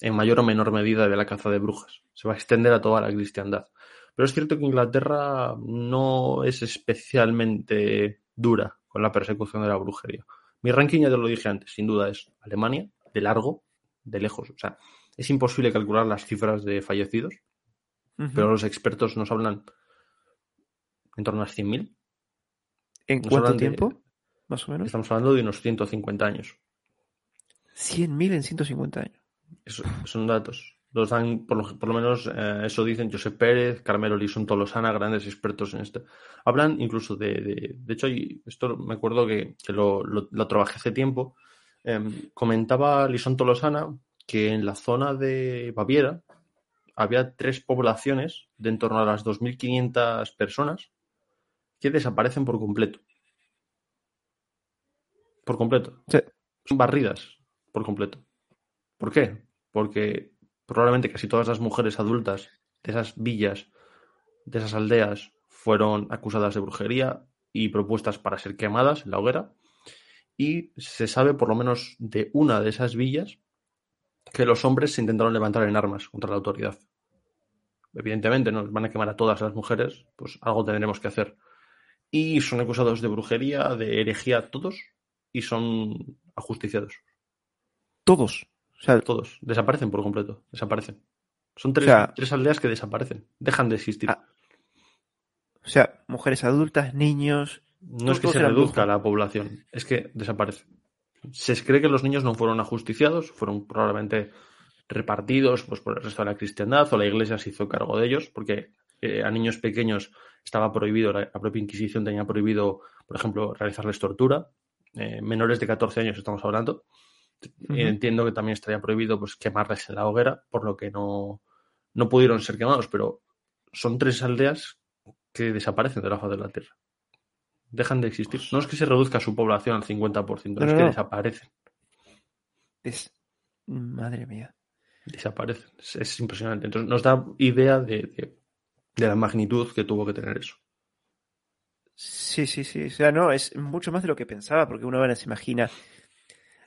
en mayor o menor medida de la caza de brujas. Se va a extender a toda la cristiandad. Pero es cierto que Inglaterra no es especialmente dura con la persecución de la brujería. Mi ranking ya te lo dije antes, sin duda es Alemania, de largo, de lejos. O sea, es imposible calcular las cifras de fallecidos, pero los expertos nos hablan en torno a 100.000. ¿En nos cuánto de- tiempo? Más o menos. Estamos hablando de unos 150 años. 100.000 en 150 años. Eso- son datos. Los dan, por lo, por lo menos, eh, eso dicen José Pérez, Carmelo Lison Tolosana, grandes expertos en esto. Hablan incluso de. De, de hecho, esto me acuerdo que, que lo, lo- lo trabajé hace tiempo. em, comentaba Lison Tolosana que en la zona de Baviera había tres poblaciones de en torno a las 2.500 personas que desaparecen por completo. Por completo. Sí. Son barridas por completo. ¿Por qué? Porque probablemente casi todas las mujeres adultas de esas villas, de esas aldeas, fueron acusadas de brujería y propuestas para ser quemadas en la hoguera. Y se sabe por lo menos de una de esas villas que los hombres se intentaron levantar en armas contra la autoridad. Evidentemente, nos van a quemar a todas las mujeres, pues algo tendremos que hacer. Y son acusados de brujería, de herejía, todos, y son ajusticiados. Todos. O sea, Todos. Desaparecen por completo. Desaparecen. Son tres, O sea- tres aldeas que desaparecen. Dejan de existir. Ah, o sea, mujeres adultas, niños. no es que se reduzca la población, es que desaparece. Se cree que los niños no fueron ajusticiados, fueron probablemente repartidos pues, por el resto de la cristiandad o la iglesia se hizo cargo de ellos, porque eh, a niños pequeños estaba prohibido, la, propia Inquisición tenía prohibido, por ejemplo, realizarles tortura. Eh, menores de 14 años estamos hablando. Entiendo que también estaría prohibido pues, quemarles en la hoguera, por lo que no, no pudieron ser quemados, pero son tres aldeas que desaparecen de la faz de la Tierra. Dejan de existir. No es que se reduzca su población al 50%, No, es que no. desaparecen. Es... Madre mía. Desaparecen. Es, es impresionante. Entonces nos da idea de, de- de la magnitud que tuvo que tener eso. Sí, sí, sí. O sea, no, es mucho más de lo que pensaba, porque uno ahora se imagina.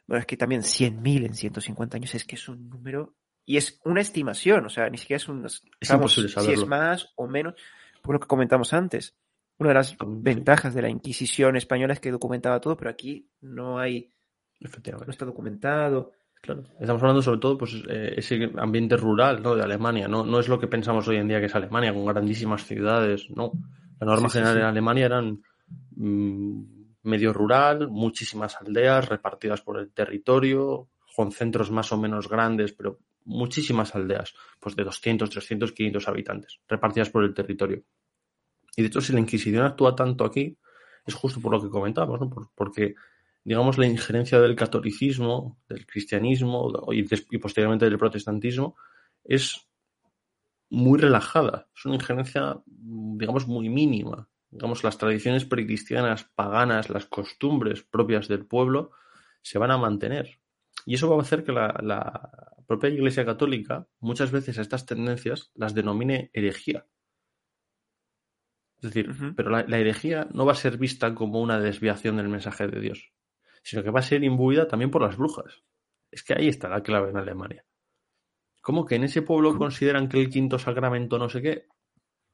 Bueno, es que también 100.000 en 150 años es que es un número. Y es una estimación, o sea, ni siquiera es un. Es imposible Si saberlo. es más o menos, por lo que comentamos antes. Una de las ventajas de la Inquisición española es que documentaba todo, pero aquí no hay. No está documentado. Claro. Estamos hablando sobre todo pues eh, ese ambiente rural ¿no? de Alemania. ¿no? no es lo que pensamos hoy en día que es Alemania, con grandísimas ciudades. No. La norma Sí, general sí. en Alemania eran mm, medio rural, muchísimas aldeas repartidas por el territorio, con centros más o menos grandes, pero muchísimas aldeas, pues de 200, 300, 500 habitantes, repartidas por el territorio. Y de hecho, si la Inquisición actúa tanto aquí, es justo por lo que comentábamos, porque, digamos, la injerencia del catolicismo, del cristianismo y, posteriormente del protestantismo es muy relajada. Es una injerencia, digamos, muy mínima. Digamos, las tradiciones precristianas, paganas, las costumbres propias del pueblo se van a mantener. Y eso va a hacer que la, la propia Iglesia Católica muchas veces a estas tendencias las denomine herejía. Es decir, pero la, la herejía no va a ser vista como una desviación del mensaje de Dios, sino que va a ser imbuida también por las brujas. Es que ahí está la clave en Alemania. ¿Cómo que en ese pueblo consideran que el quinto sacramento no sé qué?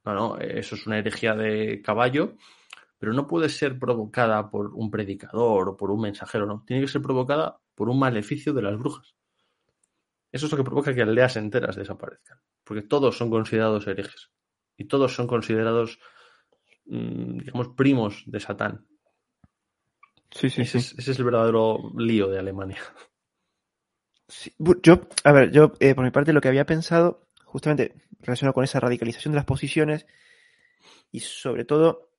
No, no, eso es una herejía de caballo, pero no puede ser provocada por un predicador o por un mensajero, no. Tiene que ser provocada por un maleficio de las brujas. Eso es lo que provoca que aldeas enteras desaparezcan, porque todos son considerados herejes y todos son considerados, digamos, primos de Satán. Sí, sí, ese, sí. Es, ese es el verdadero lío de Alemania. Sí, Yo, a ver, yo eh, por mi parte lo que había pensado, justamente relacionado con esa radicalización de las posiciones y sobre todo,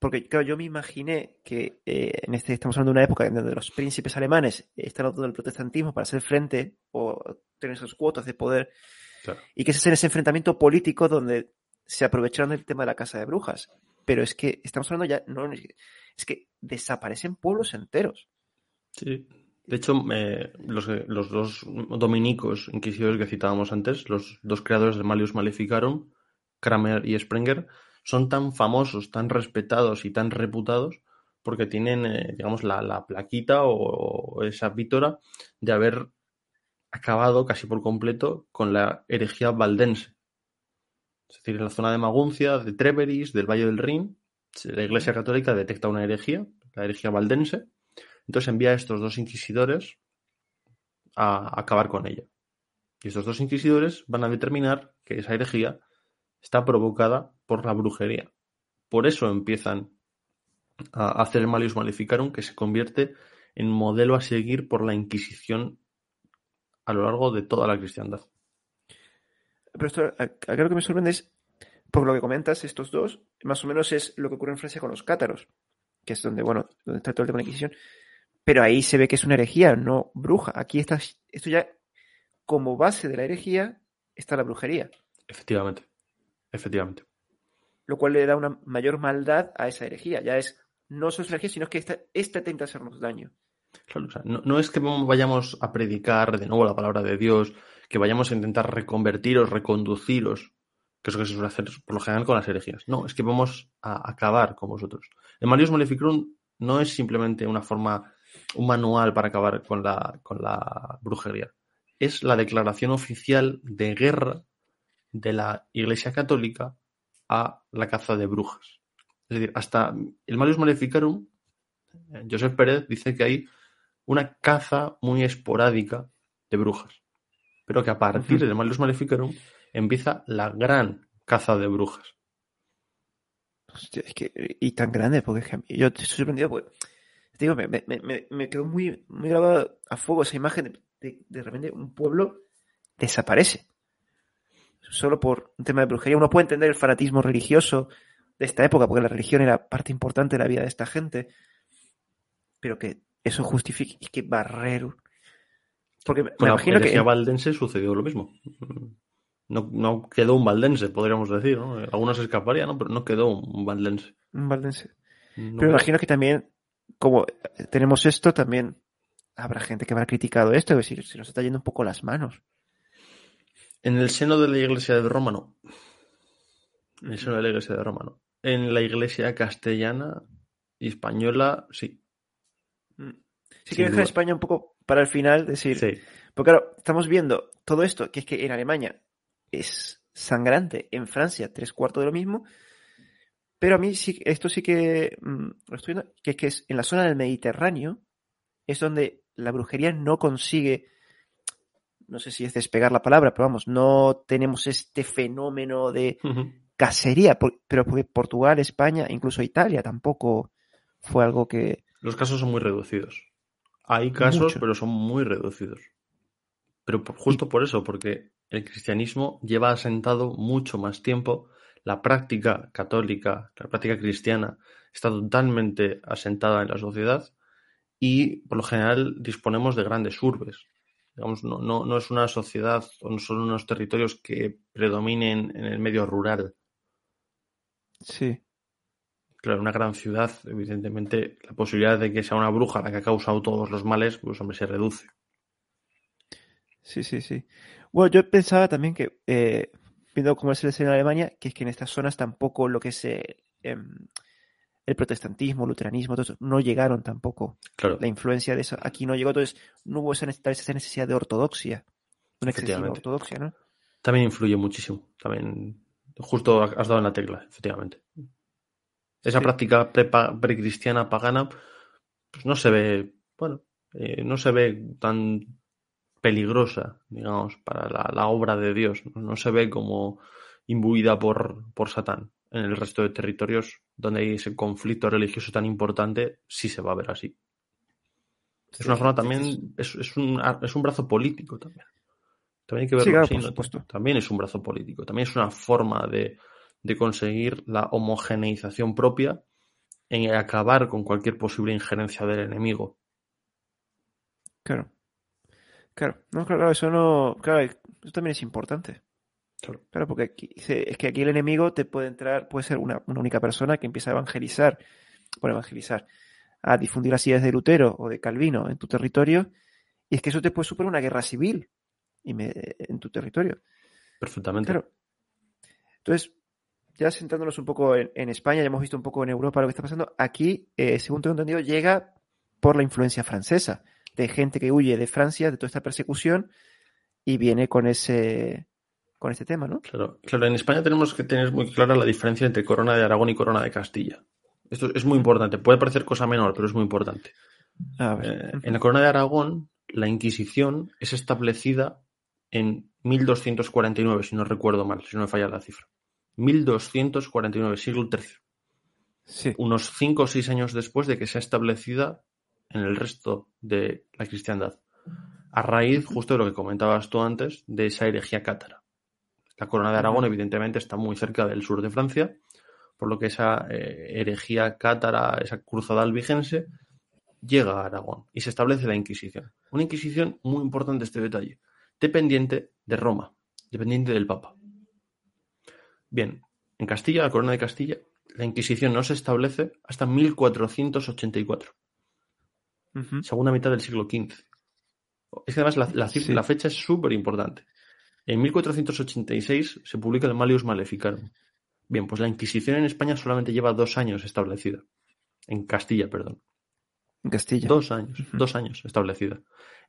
porque claro, yo me imaginé que eh, en este estamos hablando de una época en donde los príncipes alemanes están lado del protestantismo para hacer frente o tener esas cuotas de poder Claro. y que ese es en ese enfrentamiento político donde se aprovecharon del tema de la casa de brujas. Pero es que estamos hablando ya, no, es que desaparecen pueblos enteros. Sí. De hecho, eh, los, los dos dominicos inquisidores que citábamos antes, los dos creadores de Malius Maleficarum, Kramer y Sprenger, son tan famosos, tan respetados y tan reputados porque tienen, eh, digamos, la, la plaquita o, o, esa vítora de haber acabado casi por completo con la herejía valdense. Es decir, en la zona de Maguncia, de Treveris, del Valle del Rin, la Iglesia Católica detecta una herejía, la herejía valdense, entonces envía a estos dos inquisidores a acabar con ella. Y estos dos inquisidores van a determinar que esa herejía está provocada por la brujería. Por eso empiezan a hacer el Malius Maleficarum, que se convierte en modelo a seguir por la Inquisición a lo largo de toda la cristiandad. Pero esto, acá lo que me sorprende es, por lo que comentas, estos dos, más o menos es lo que ocurre en Francia con los cátaros, que es donde, bueno, donde está todo el tema de la Inquisición. Pero ahí se ve que es una herejía, no bruja. Aquí está, esto ya, como base de la herejía, está la brujería. Efectivamente, efectivamente. Lo cual le da una mayor maldad a esa herejía. Ya es, no solo es herejía, sino que esta, esta intenta hacernos daño. Claro, o sea, no, no, es que vayamos a predicar de nuevo la palabra de Dios, que vayamos a intentar reconvertiros, reconduciros, que es lo que se suele hacer por lo general con las herejías. No, es que vamos a acabar con vosotros. El Malius Maleficarum no es simplemente una forma, un manual para acabar con la, con la brujería. Es la declaración oficial de guerra de la Iglesia Católica a la caza de brujas. Es decir, hasta el Malius Maleficarum, Joseph Pérez dice que hay una caza muy esporádica de brujas. Pero que a partir uh -huh. del Malius Maleficarum empieza la gran caza de brujas. Hostia, es que, y tan grande, porque es que yo estoy sorprendido, porque te digo, me, me, me, me, quedó muy, muy grabada a fuego esa imagen de, de, de repente un pueblo desaparece. Solo por un tema de brujería. Uno puede entender el fanatismo religioso de esta época, porque la religión era parte importante de la vida de esta gente, pero que eso justifique que barrero. Porque me, Con imagino la que. En valdense sucedió lo mismo. No, no, quedó un valdense, podríamos decir, ¿no? Algunos escaparían, ¿no? Pero no quedó un valdense. Un valdense. No pero me imagino que también, como tenemos esto, también habrá gente que habrá criticado esto, es decir, se nos está yendo un poco las manos. En el seno de la iglesia de Roma, no. En el seno de la iglesia de Roma, no. En la iglesia castellana y española, sí. Sí, que dejar España un poco para el final, decir. Sí. Porque claro, estamos viendo todo esto, que es que en Alemania es sangrante, en Francia tres cuartos de lo mismo, pero a mí sí, esto sí que mmm, lo estoy viendo, que es que es en la zona del Mediterráneo es donde la brujería no consigue, no sé si es despegar la palabra, pero vamos, no tenemos este fenómeno de uh -huh. cacería, pero porque Portugal, España, incluso Italia tampoco fue algo que... Los casos son muy reducidos. Hay casos, Mucho. pero son muy reducidos. Pero por, justo por eso, porque el cristianismo lleva asentado mucho más tiempo, la práctica católica, la práctica cristiana está totalmente asentada en la sociedad y por lo general disponemos de grandes urbes. Digamos, no, no, no es una sociedad o no son unos territorios que predominen en el medio rural. Sí. Claro, una gran ciudad, evidentemente, la posibilidad de que sea una bruja la que ha causado todos los males, pues hombre, se reduce. Sí, sí, sí. Bueno, yo pensaba también que, eh, viendo cómo es el escenario en Alemania, que es que en estas zonas tampoco lo que es eh, em, el protestantismo, el luteranismo, todo eso, no llegaron tampoco. Claro. La influencia de eso aquí no llegó, entonces no hubo esa necesidad, esa necesidad de ortodoxia, una excesiva ortodoxia, ¿no? También influye muchísimo. También, justo has dado en la tecla, efectivamente. Esa Sí. práctica precristiana pagana, pues no se ve, bueno, eh, no se ve tan peligrosa, digamos, para la, la obra de Dios. No, No se ve como imbuida por, por Satán. En el resto de territorios donde hay ese conflicto religioso tan importante, sí se va a ver así. Es una forma también, es, es un, es un brazo político también. También hay que verlo Sí, claro, así, por ¿no? supuesto. También es un brazo político, también es una forma de, de conseguir la homogeneización propia en acabar con cualquier posible injerencia del enemigo. Claro. Claro, no, claro, eso no, claro, eso también es importante. Claro. Claro, porque aquí, es que aquí el enemigo te puede entrar, puede ser una, una única persona que empieza a evangelizar, bueno, evangelizar, a difundir las ideas de Lutero o de Calvino en tu territorio, y es que eso te puede suponer una guerra civil y me- en tu territorio. Perfectamente. Claro. Entonces, ya sentándonos un poco en, en España, ya hemos visto un poco en Europa lo que está pasando. Aquí, eh, según tengo entendido, llega por la influencia francesa, de gente que huye de Francia, de toda esta persecución, y viene con ese con este tema, ¿no? Claro, claro, en España tenemos que tener muy clara la diferencia entre Corona de Aragón y Corona de Castilla. Esto es muy importante. Puede parecer cosa menor, pero es muy importante. A ver. Eh, en la Corona de Aragón, la Inquisición es establecida en 1249, si no recuerdo mal, si no me falla la cifra. 1249, siglo XIII. Sí. Unos 5 o 6 años después de que sea establecida en el resto de la cristiandad. A raíz, justo de lo que comentabas tú antes, de esa herejía cátara. La Corona de Aragón, evidentemente, está muy cerca del sur de Francia, por lo que esa eh, herejía cátara, esa cruzada albigense, llega a Aragón y se establece la Inquisición. Una Inquisición muy importante este detalle, dependiente de Roma, dependiente del Papa. Bien, en Castilla, la Corona de Castilla, la Inquisición no se establece hasta 1484, Ujú. segunda mitad del siglo XV. Es que además la, la cif- Sí. la fecha es súper importante. En 1486 se publica el Malius Maleficarum. Bien, pues la Inquisición en España solamente lleva dos años establecida. En Castilla, perdón. En Castilla. Dos años, dos años establecida.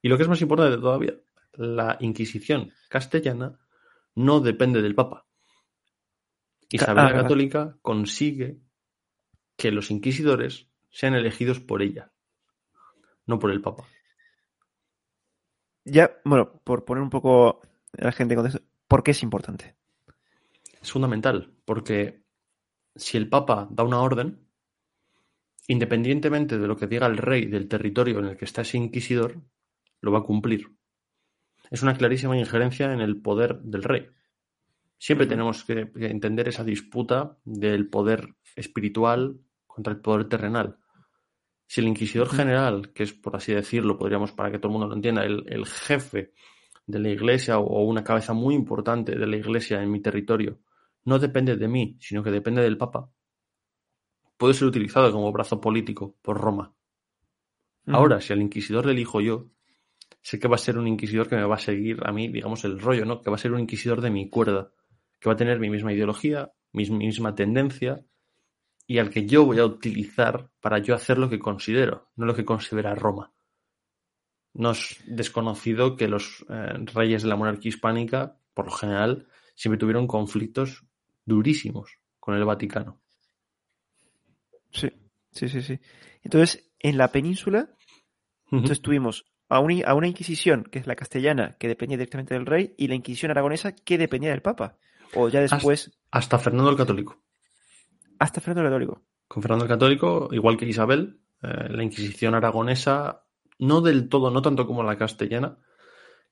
Y lo que es más importante todavía, la Inquisición castellana no depende del Papa. Isabel ah, la verdad. Católica consigue que los inquisidores sean elegidos por ella, no por el Papa. Ya, bueno, por poner un poco a la gente en contexto, ¿por qué es importante? Es fundamental, porque si el Papa da una orden, independientemente de lo que diga el rey del territorio en el que está ese inquisidor, lo va a cumplir. Es una clarísima injerencia en el poder del rey. Siempre tenemos que, entender esa disputa del poder espiritual contra el poder terrenal. Si el inquisidor general, que es por así decirlo, podríamos para que todo el mundo lo entienda, el, el jefe de la iglesia o una cabeza muy importante de la iglesia en mi territorio, no depende de mí, sino que depende del Papa, puede ser utilizado como brazo político por Roma. Ahora, si al inquisidor le elijo yo, sé que va a ser un inquisidor que me va a seguir a mí, digamos, el rollo, ¿no? Que va a ser un inquisidor de mi cuerda, que va a tener mi misma ideología, mi misma tendencia, y al que yo voy a utilizar para yo hacer lo que considero, no lo que considera Roma. No es desconocido que los eh, reyes de la monarquía hispánica, por lo general, siempre tuvieron conflictos durísimos con el Vaticano. Sí, sí, sí, sí. Entonces, en la península, Ujú. entonces tuvimos a, un- a una Inquisición, que es la castellana, que dependía directamente del rey, y la Inquisición aragonesa, que dependía del Papa. O ya después, Hasta Fernando el Católico. hasta Fernando el Católico. Con Fernando el Católico, igual que Isabel, eh, la Inquisición aragonesa, no del todo, no tanto como la castellana,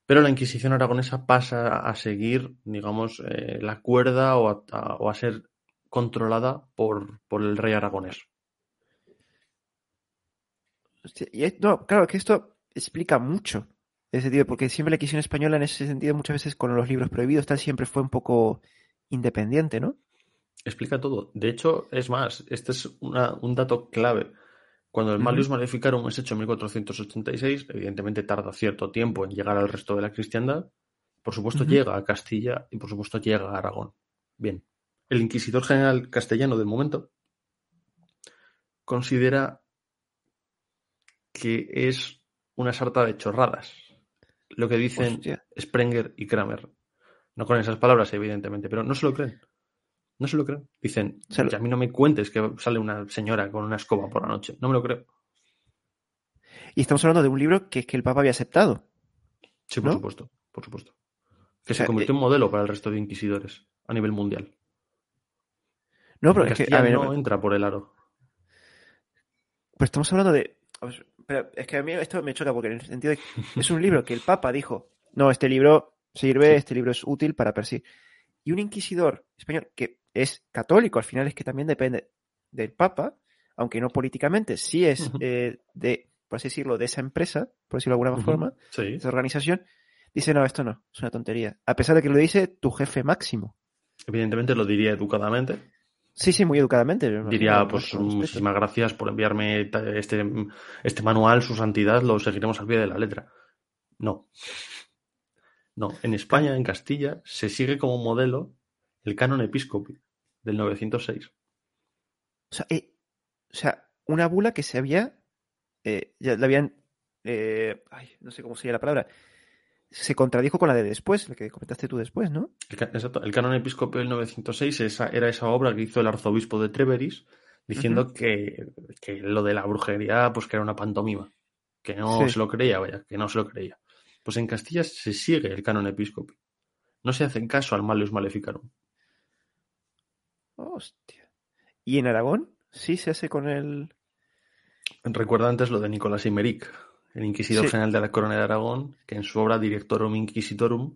pero la Inquisición aragonesa pasa a seguir, digamos, eh, la cuerda o a, a- o a ser controlada por, por el rey aragonés. Y claro, que esto explica mucho ese sentido, porque siempre la Inquisición española en ese sentido, muchas veces con los libros prohibidos, tal, siempre fue un poco independiente, ¿no? Explica todo. De hecho, es más, este es una- un dato clave. Cuando el. Malius Maleficarum es hecho en 1486, evidentemente tarda cierto tiempo en llegar al resto de la cristiandad, Por supuesto llega a Castilla y por supuesto llega a Aragón. Bien, el inquisidor general castellano del momento considera que es una sarta de chorradas lo que dicen Hostia. Sprenger y Kramer. No con esas palabras, evidentemente, pero no se lo creen. No se lo creen. Dicen, lo- a mí no me cuentes que sale una señora con una escoba por la noche. No me lo creo. Y estamos hablando de un libro que, que el Papa había aceptado. Sí, por ¿No? supuesto, por supuesto. Que O sea, se convirtió eh, en modelo para el resto de inquisidores a nivel mundial. No, pero es que, a ver, no entra por el aro. pues estamos hablando de. Pero es que a mí esto me choca porque en el sentido de que es un libro que el Papa dijo, no, este libro sirve, Sí. este libro es útil para perseguir. Y un inquisidor español que es católico, al final es que también depende del Papa, aunque no políticamente, sí es eh, de, por así decirlo, de esa empresa, por decirlo de alguna forma, Sí. de esa organización, dice, no, esto no, es una tontería. A pesar de que lo dice tu jefe máximo. Evidentemente lo diría educadamente. Sí, sí, muy educadamente. Diría, pues muchísimas gracias por enviarme este, este manual, su santidad, lo seguiremos al pie de la letra. No. No, en España, en Castilla, se sigue como modelo el canon episcopi del 906. O sea, eh, o sea, una bula que se había. eh, ya la habían. eh, ay, no sé cómo sería la palabra. Se contradijo con la de después, la que comentaste tú después, ¿no? Exacto, el canon episcopi del 906 esa- era esa obra que hizo el arzobispo de Treveris diciendo que, que lo de la brujería pues que era una pantomima, que no Sí. se lo creía, vaya, que no se lo creía. Pues en Castilla se sigue el canon episcopi. No se hacen caso al Malleus Maleficarum. Hostia. ¿Y en Aragón? Sí, se hace con el. Recuerda antes lo de Nicolás Imeric, el inquisidor Sí. general de la Corona de Aragón, que en su obra Directorum Inquisitorum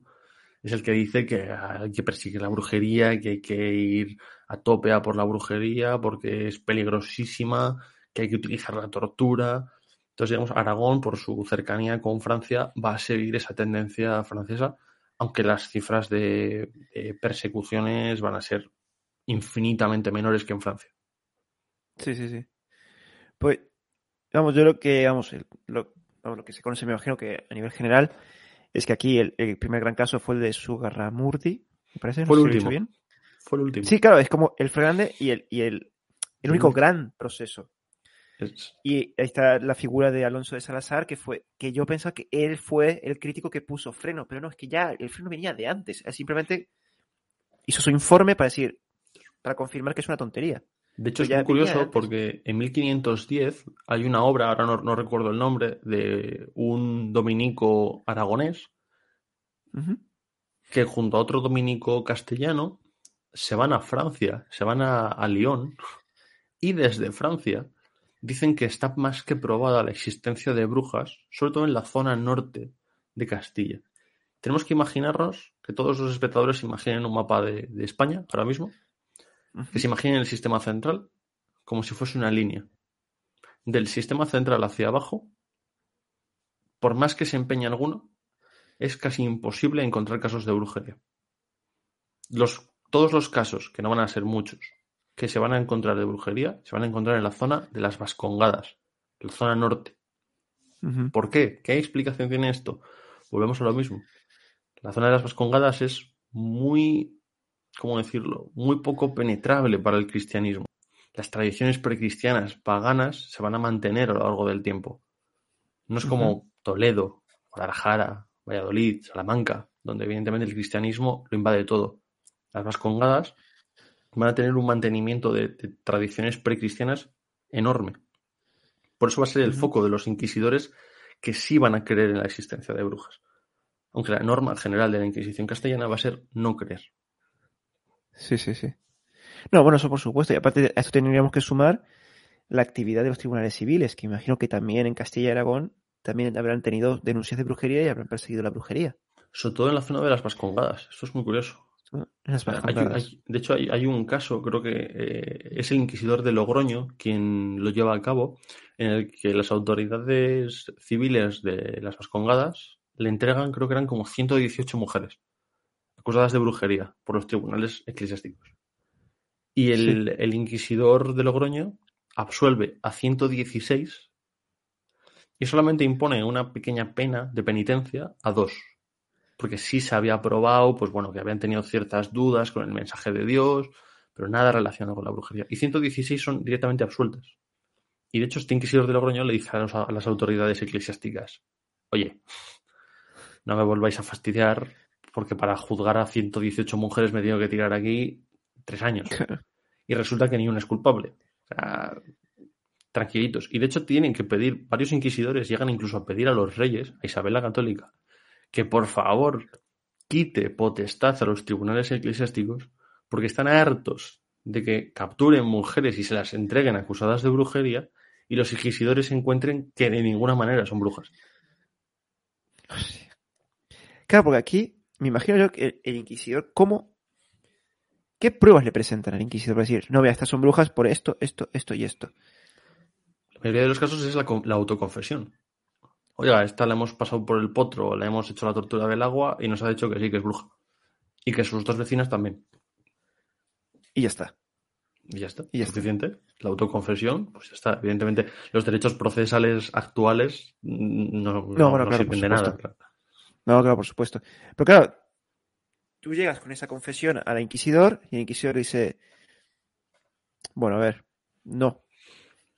es el que dice que hay que perseguir la brujería, que hay que ir a tope a por la brujería porque es peligrosísima, que hay que utilizar la tortura. Entonces, digamos, Aragón, por su cercanía con Francia, va a seguir esa tendencia francesa, aunque las cifras de, de persecuciones van a ser infinitamente menores que en Francia. Sí, sí, sí. Pues, vamos, yo lo que, vamos, lo, lo que se conoce, me imagino que a nivel general, es que aquí el, el primer gran caso fue el de Sugarramurdi, me parece, Fue el último. bien. Fue el último. Sí, claro, es como el grande y el, y el, el único gran proceso. Es- Y ahí está la figura de Alonso de Salazar, que fue, que yo pensaba que él fue el crítico que puso freno, pero no, es que ya el freno venía de antes. Él simplemente hizo su informe para decir, para confirmar que es una tontería. De hecho, Pero es muy curioso porque en 1510 hay una obra, ahora no, no recuerdo el nombre, de un dominico aragonés que junto a otro dominico castellano se van a Francia, se van a, a Lyon y desde Francia dicen que está más que probada la existencia de brujas, sobre todo en la zona norte de Castilla. Tenemos que imaginarnos que todos los espectadores imaginen un mapa de, de España ahora mismo. Que se imaginen el sistema central como si fuese una línea. Del sistema central hacia abajo, por más que se empeñe alguno, es casi imposible encontrar casos de brujería. Los, todos los casos, que no van a ser muchos, que se van a encontrar de brujería, se van a encontrar en la zona de las Vascongadas, la zona norte. ¿Por qué? ¿Qué explicación tiene esto? Volvemos a lo mismo. La zona de las Vascongadas es muy, ¿cómo decirlo? Muy poco penetrable para el cristianismo. Las tradiciones precristianas paganas se van a mantener a lo largo del tiempo. No es como Toledo, Guadalajara, Valladolid, Salamanca, donde evidentemente el cristianismo lo invade todo. Las Vascongadas van a tener un mantenimiento de, de tradiciones precristianas enorme. Por eso va a ser el foco de los inquisidores que sí van a creer en la existencia de brujas. Aunque la norma general de la Inquisición castellana va a ser no creer. Sí, sí, sí. No, bueno, eso por supuesto. Y aparte a esto tendríamos que sumar la actividad de los tribunales civiles, que imagino que también en Castilla y Aragón también habrán tenido denuncias de brujería y habrán perseguido la brujería. Sobre todo en la zona de las Vascongadas. Esto es muy curioso. de hecho, hay, hay un caso, creo que eh, es el inquisidor de Logroño quien lo lleva a cabo, en el que las autoridades civiles de las Vascongadas le entregan, creo que eran como 118 mujeres acusadas de brujería por los tribunales eclesiásticos. Y el, el inquisidor de Logroño absuelve a 116 y solamente impone una pequeña pena de penitencia a dos. porque sí se había probado, pues bueno, que habían tenido ciertas dudas con el mensaje de Dios, pero nada relacionado con la brujería. Y 116 son directamente absueltas. Y de hecho, este inquisidor de Logroño le dice a, las autoridades eclesiásticas, oye, no me volváis a fastidiar porque para juzgar a 118 mujeres me tengo que tirar aquí tres años. Y resulta que ni uno es culpable. O sea, tranquilitos. Y de hecho tienen que pedir, varios inquisidores llegan incluso a pedir a los reyes, a Isabel la Católica, que por favor quite potestad a los tribunales eclesiásticos porque están hartos de que capturen mujeres y se las entreguen acusadas de brujería y los inquisidores encuentren que de ninguna manera son brujas. Claro, porque aquí me imagino yo que el, inquisidor, ¿cómo? ¿Qué pruebas le presentan al inquisidor? Para decir, no, vea, estas son brujas por esto, esto, esto y esto. La mayoría de los casos es la, la autoconfesión. Oiga, esta la hemos pasado por el potro, le hemos hecho la tortura del agua y nos ha dicho que sí, que es bruja. Y que sus dos vecinas también. Y ya está. Y ya está. Y es suficiente. La autoconfesión, pues ya está. Evidentemente, los derechos procesales actuales no, no, sirven de nada. No, claro, por supuesto. Pero claro, tú llegas con esa confesión al inquisidor y el inquisidor dice, bueno, a ver, no.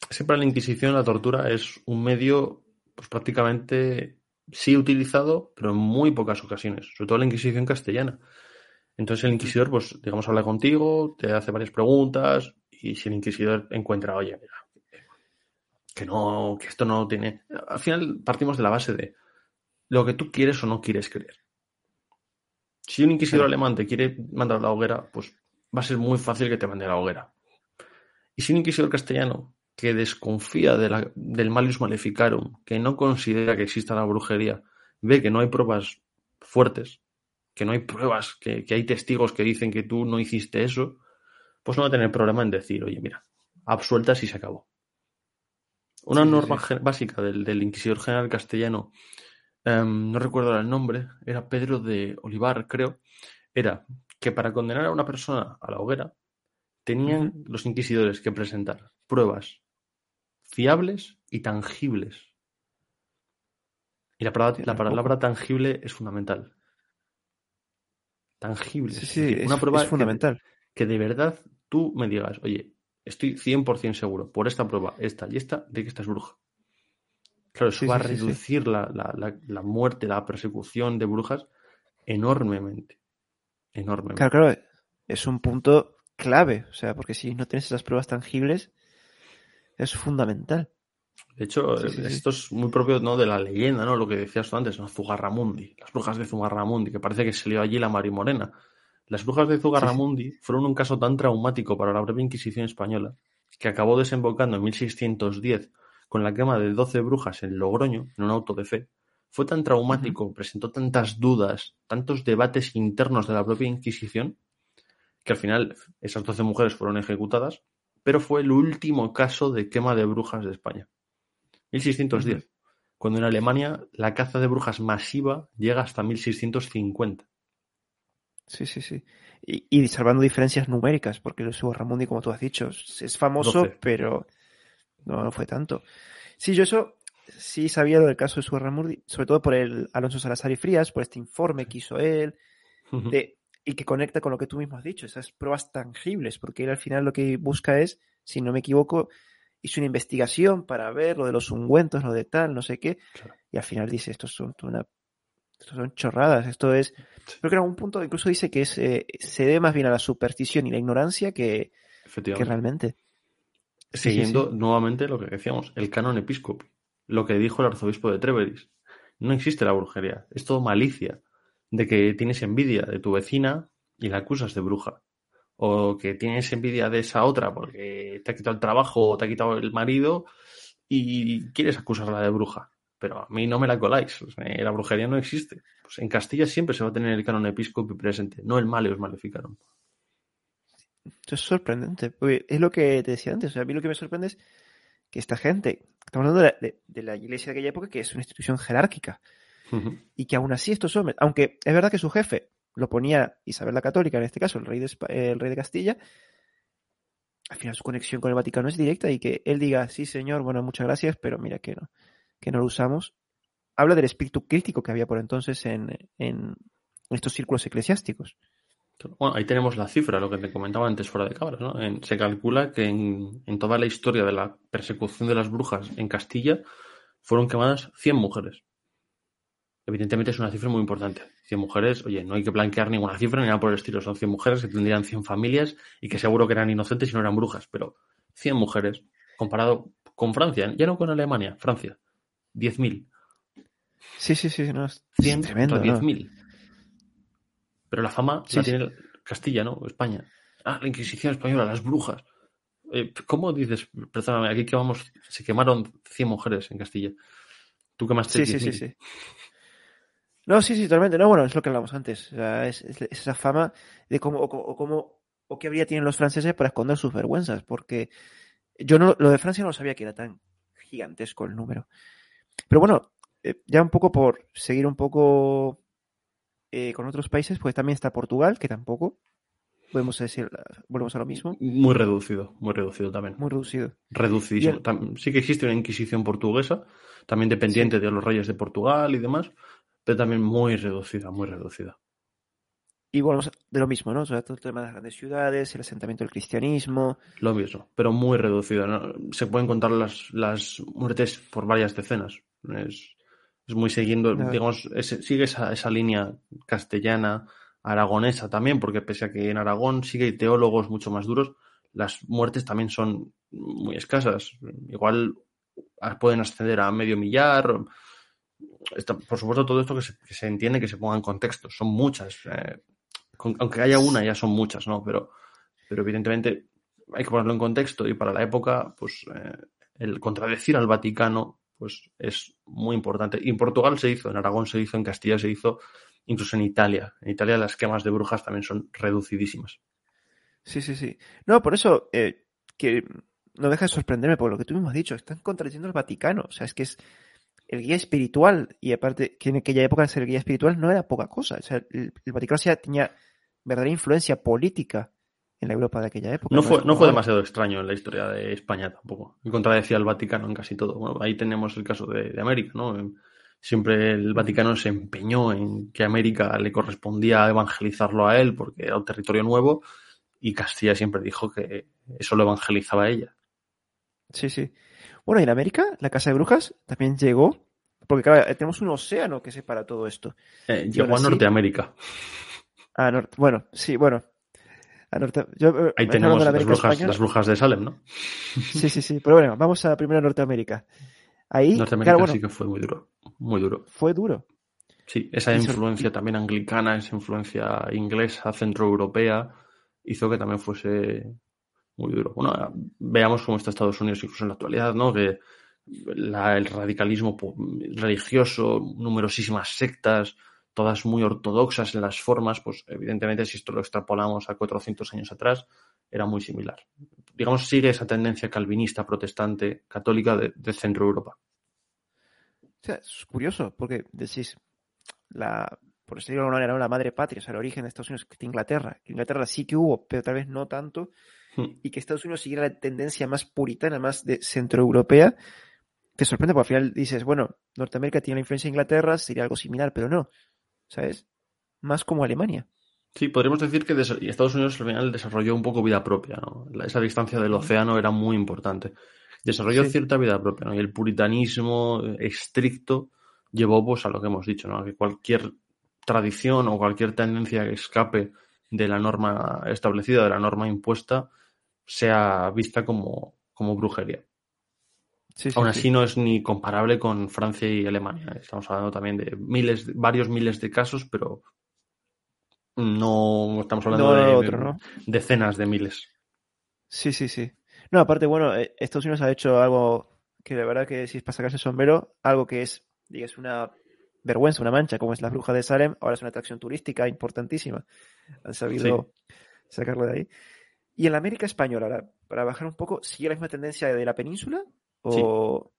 Siempre la Inquisición, la tortura, es un medio pues prácticamente sí utilizado, pero en muy pocas ocasiones, sobre todo la Inquisición castellana. Entonces el inquisidor, pues, digamos, habla contigo, te hace varias preguntas y si el inquisidor encuentra, oye, que no, que esto no tiene... Al final partimos de la base de lo que tú quieres o no quieres creer. Si un inquisidor alemán te quiere mandar a la hoguera, pues va a ser muy fácil que te mande a la hoguera. Y si un inquisidor castellano que desconfía del malus maleficarum, que no considera que exista la brujería, ve que no hay pruebas fuertes, que no hay pruebas, que, hay testigos que dicen que tú no hiciste eso, pues no va a tener problema en decir, oye, mira, absueltas y se acabó. Una norma básica del, inquisidor general castellano, em, no recuerdo el nombre, era Pedro de Olivar, creo, era que para condenar a una persona a la hoguera, tenían los inquisidores que presentar pruebas fiables y tangibles. Y la palabra, la palabra tangible es fundamental. Tangible. Sí, sí, una prueba es fundamental. Que, de verdad tú me digas, oye, estoy 100% seguro por esta prueba, esta y esta, de que esta es bruja. Claro, eso va a reducir la, la, la, muerte, la persecución de brujas enormemente. Enormemente. Claro, claro, es un punto clave. O sea, porque si no tienes esas pruebas tangibles, es fundamental. De hecho, esto es muy propio ¿no? de la leyenda, ¿no? Lo que decías tú antes, ¿no? Zugarramundi, las brujas de Zugarramundi, que parece que se lió allí la Marimorena. Las brujas de Zugarramundi fueron un caso tan traumático para la breve Inquisición española que acabó desembocando en 1610 con la quema de 12 brujas en Logroño, en un auto de fe. Fue tan traumático, presentó tantas dudas, tantos debates internos de la propia Inquisición, que al final esas 12 mujeres fueron ejecutadas pero fue el último caso de quema de brujas de España. 1610, cuando en Alemania la caza de brujas masiva llega hasta 1650. Sí, sí, sí. Y, salvando diferencias numéricas, porque el Ramundi, como tú has dicho, es famoso, pero no, fue tanto. Sí, yo eso sí sabía lo del caso de Ramundi, sobre todo por el Alonso Salazar y Frías, por este informe que hizo él, de y que conecta con lo que tú mismo has dicho, esas pruebas tangibles, porque él al final lo que busca es, si no me equivoco, hizo una investigación para ver lo de los ungüentos, lo de tal, no sé qué, y al final dice, esto son una son chorradas, esto es, creo que en algún punto incluso dice que es, eh, se debe más bien a la superstición y la ignorancia que, que realmente. Siguiendo nuevamente lo que decíamos, el canon episcopi, lo que dijo el arzobispo de Treveris. No existe la brujería, es todo malicia de que tienes envidia de tu vecina y la acusas de bruja. O que tienes envidia de esa otra porque te ha quitado el trabajo o te ha quitado el marido y quieres acusarla de bruja. Pero a mí no me la coláis. la brujería no existe. Pues en Castilla siempre se va a tener el canon episcopi presente, no el maleus maleficaron. Esto es sorprendente. Es lo que te decía antes. a mí lo que me sorprende es que esta gente, estamos hablando de la iglesia de aquella época, que es una institución jerárquica. Y que aún así estos hombres, aunque es verdad que su jefe lo ponía Isabel la Católica, en este caso el rey de, el rey de Castilla, al final su conexión con el Vaticano es directa y que él diga, sí señor, bueno, muchas gracias, pero mira que no, que no lo usamos. habla del espíritu crítico que había por entonces en, en estos círculos eclesiásticos. Bueno, ahí tenemos la cifra, lo que te comentaba antes fuera de cabras, ¿no? En- se calcula que en, en toda la historia de la persecución de las brujas en Castilla fueron quemadas 100 mujeres. Evidentemente es una cifra muy importante. 100 mujeres, oye, no hay que blanquear ninguna cifra ni nada por el estilo. Son 100 mujeres que tendrían 100 familias y que seguro que eran inocentes y no eran brujas, pero 100 mujeres comparado con Francia, ya no con Alemania, Francia, 10.000. Sí, sí, sí, no, es 100 tremendo. contra ¿no? 10.000. Pero la fama Sí, la sí. tiene Castilla, ¿no? España. Ah, la Inquisición española, las brujas. Eh, ¿Cómo dices? Perdóname, aquí quemamos, se quemaron 100 mujeres en Castilla. Tú quemaste Sí, sí, sí, 10.000. sí. No, sí, sí, totalmente. No, bueno, es lo que hablamos antes. O sea, es, es esa fama de cómo, o, o cómo, o qué habría tienen los franceses para esconder sus vergüenzas, porque yo no, lo de Francia no sabía que era tan gigantesco el número. Pero bueno, eh, ya un poco por seguir un poco eh, con otros países, pues también está Portugal, que tampoco, podemos decir, volvemos a lo mismo, Muy reducido, muy reducido también. muy reducido. Reducidísimo. Tam- Sí que existe una Inquisición portuguesa, también dependiente de los reyes de Portugal y demás, pero también muy reducida, muy reducida. Y volvemos de lo mismo, ¿no? O sea, todo el tema de las grandes ciudades, el asentamiento del cristianismo, Lo mismo, pero muy reducida. ¿no? Se pueden contar las, las muertes por varias decenas. Es, es muy siguiendo, digamos, sigue esa, esa línea castellana, aragonesa también, porque pese a que en Aragón sí que hay teólogos mucho más duros, las muertes también son muy escasas. Igual a- pueden ascender a medio millar. Está- por supuesto, todo esto que se, que se entiende que se ponga en contexto. Son muchas. eh, con- aunque haya una, ya son muchas, ¿no? Pero, pero evidentemente hay que ponerlo en contexto y para la época, pues eh, el contradecir al Vaticano, pues es muy importante. Y en Portugal se hizo, en Aragón se hizo, en Castilla se hizo, incluso en Italia. En Italia las quemas de brujas también son reducidísimas. Sí, sí, sí. No, por eso, eh, que no deja de sorprenderme por lo que tú mismo has dicho. Están contradiciendo al Vaticano. O sea, es que es el guía espiritual. Y aparte, que en aquella época ser el guía espiritual no era poca cosa. O sea, el, Vaticano tenía verdadera influencia política en la Europa de aquella época. No fue, no fue demasiado extraño en la historia de España tampoco. Y contradecía al Vaticano en casi todo. Bueno, ahí tenemos el caso de, de América, ¿no? Siempre el Vaticano se empeñó en que América le correspondía evangelizarlo a él porque era un territorio nuevo y Castilla siempre dijo que eso lo evangelizaba a ella. Sí, sí. Bueno, y en América, la Casa de Brujas también llegó. Porque, claro, tenemos un océano que separa todo esto. Eh, llegó a Norteamérica. A norte, bueno, sí, bueno. A norte, yo, eh, Ahí tenemos las brujas, las brujas de Salem, ¿no? Sí, sí, sí. Pero bueno, vamos a primero a Norteamérica. Ahí, Norteamérica claro, bueno, sí que fue muy duro. Muy duro. fue duro. Sí, esa Y sobre- influencia también anglicana, esa influencia inglesa, centroeuropea, hizo que también fuese muy duro. Bueno, veamos cómo está Estados Unidos incluso en la actualidad, ¿no? Que la- el radicalismo religioso, numerosísimas sectas, todas muy ortodoxas en las formas, pues evidentemente si esto lo extrapolamos a 400 años atrás, era muy similar. Digamos, sigue esa tendencia calvinista, protestante, católica de, de Centro Europa. O sea, es curioso, porque decís, la, por decirlo de alguna manera, la madre patria, o sea, el origen de Estados Unidos, que es Inglaterra. Inglaterra sí que hubo, pero tal vez no tanto. Hmm. Y que Estados Unidos siguiera la tendencia más puritana, más de centroeuropea. Te sorprende, porque al final dices, bueno, Norteamérica tiene la influencia de Inglaterra, sería algo similar, pero no. ¿Sabes? Más como Alemania. Sí, podríamos decir que Estados Unidos al final desarrolló un poco vida propia, ¿no? Esa distancia del océano era muy importante. Desarrolló Sí. cierta vida propia, ¿no? Y el puritanismo eh, estricto llevó pues a lo que hemos dicho, ¿no? A que cualquier tradición o cualquier tendencia que escape de la norma establecida, de la norma impuesta, sea vista como, como brujería. Sí, Aún sí. así no es ni comparable con Francia y Alemania. Estamos hablando también de miles, varios miles de casos, pero no estamos hablando No, de otro, ¿no? decenas de miles. Sí, sí, sí. No, aparte, bueno, eh, Estados Unidos ha hecho algo que de verdad que si es para sacarse el sombrero, algo que es, digas, una vergüenza, una mancha, como es la bruja de Salem, ahora es una atracción turística importantísima. Han sabido sacarlo de ahí. Y en la América Española, ahora, para bajar un poco, ¿sigue la misma tendencia de la península? ¿O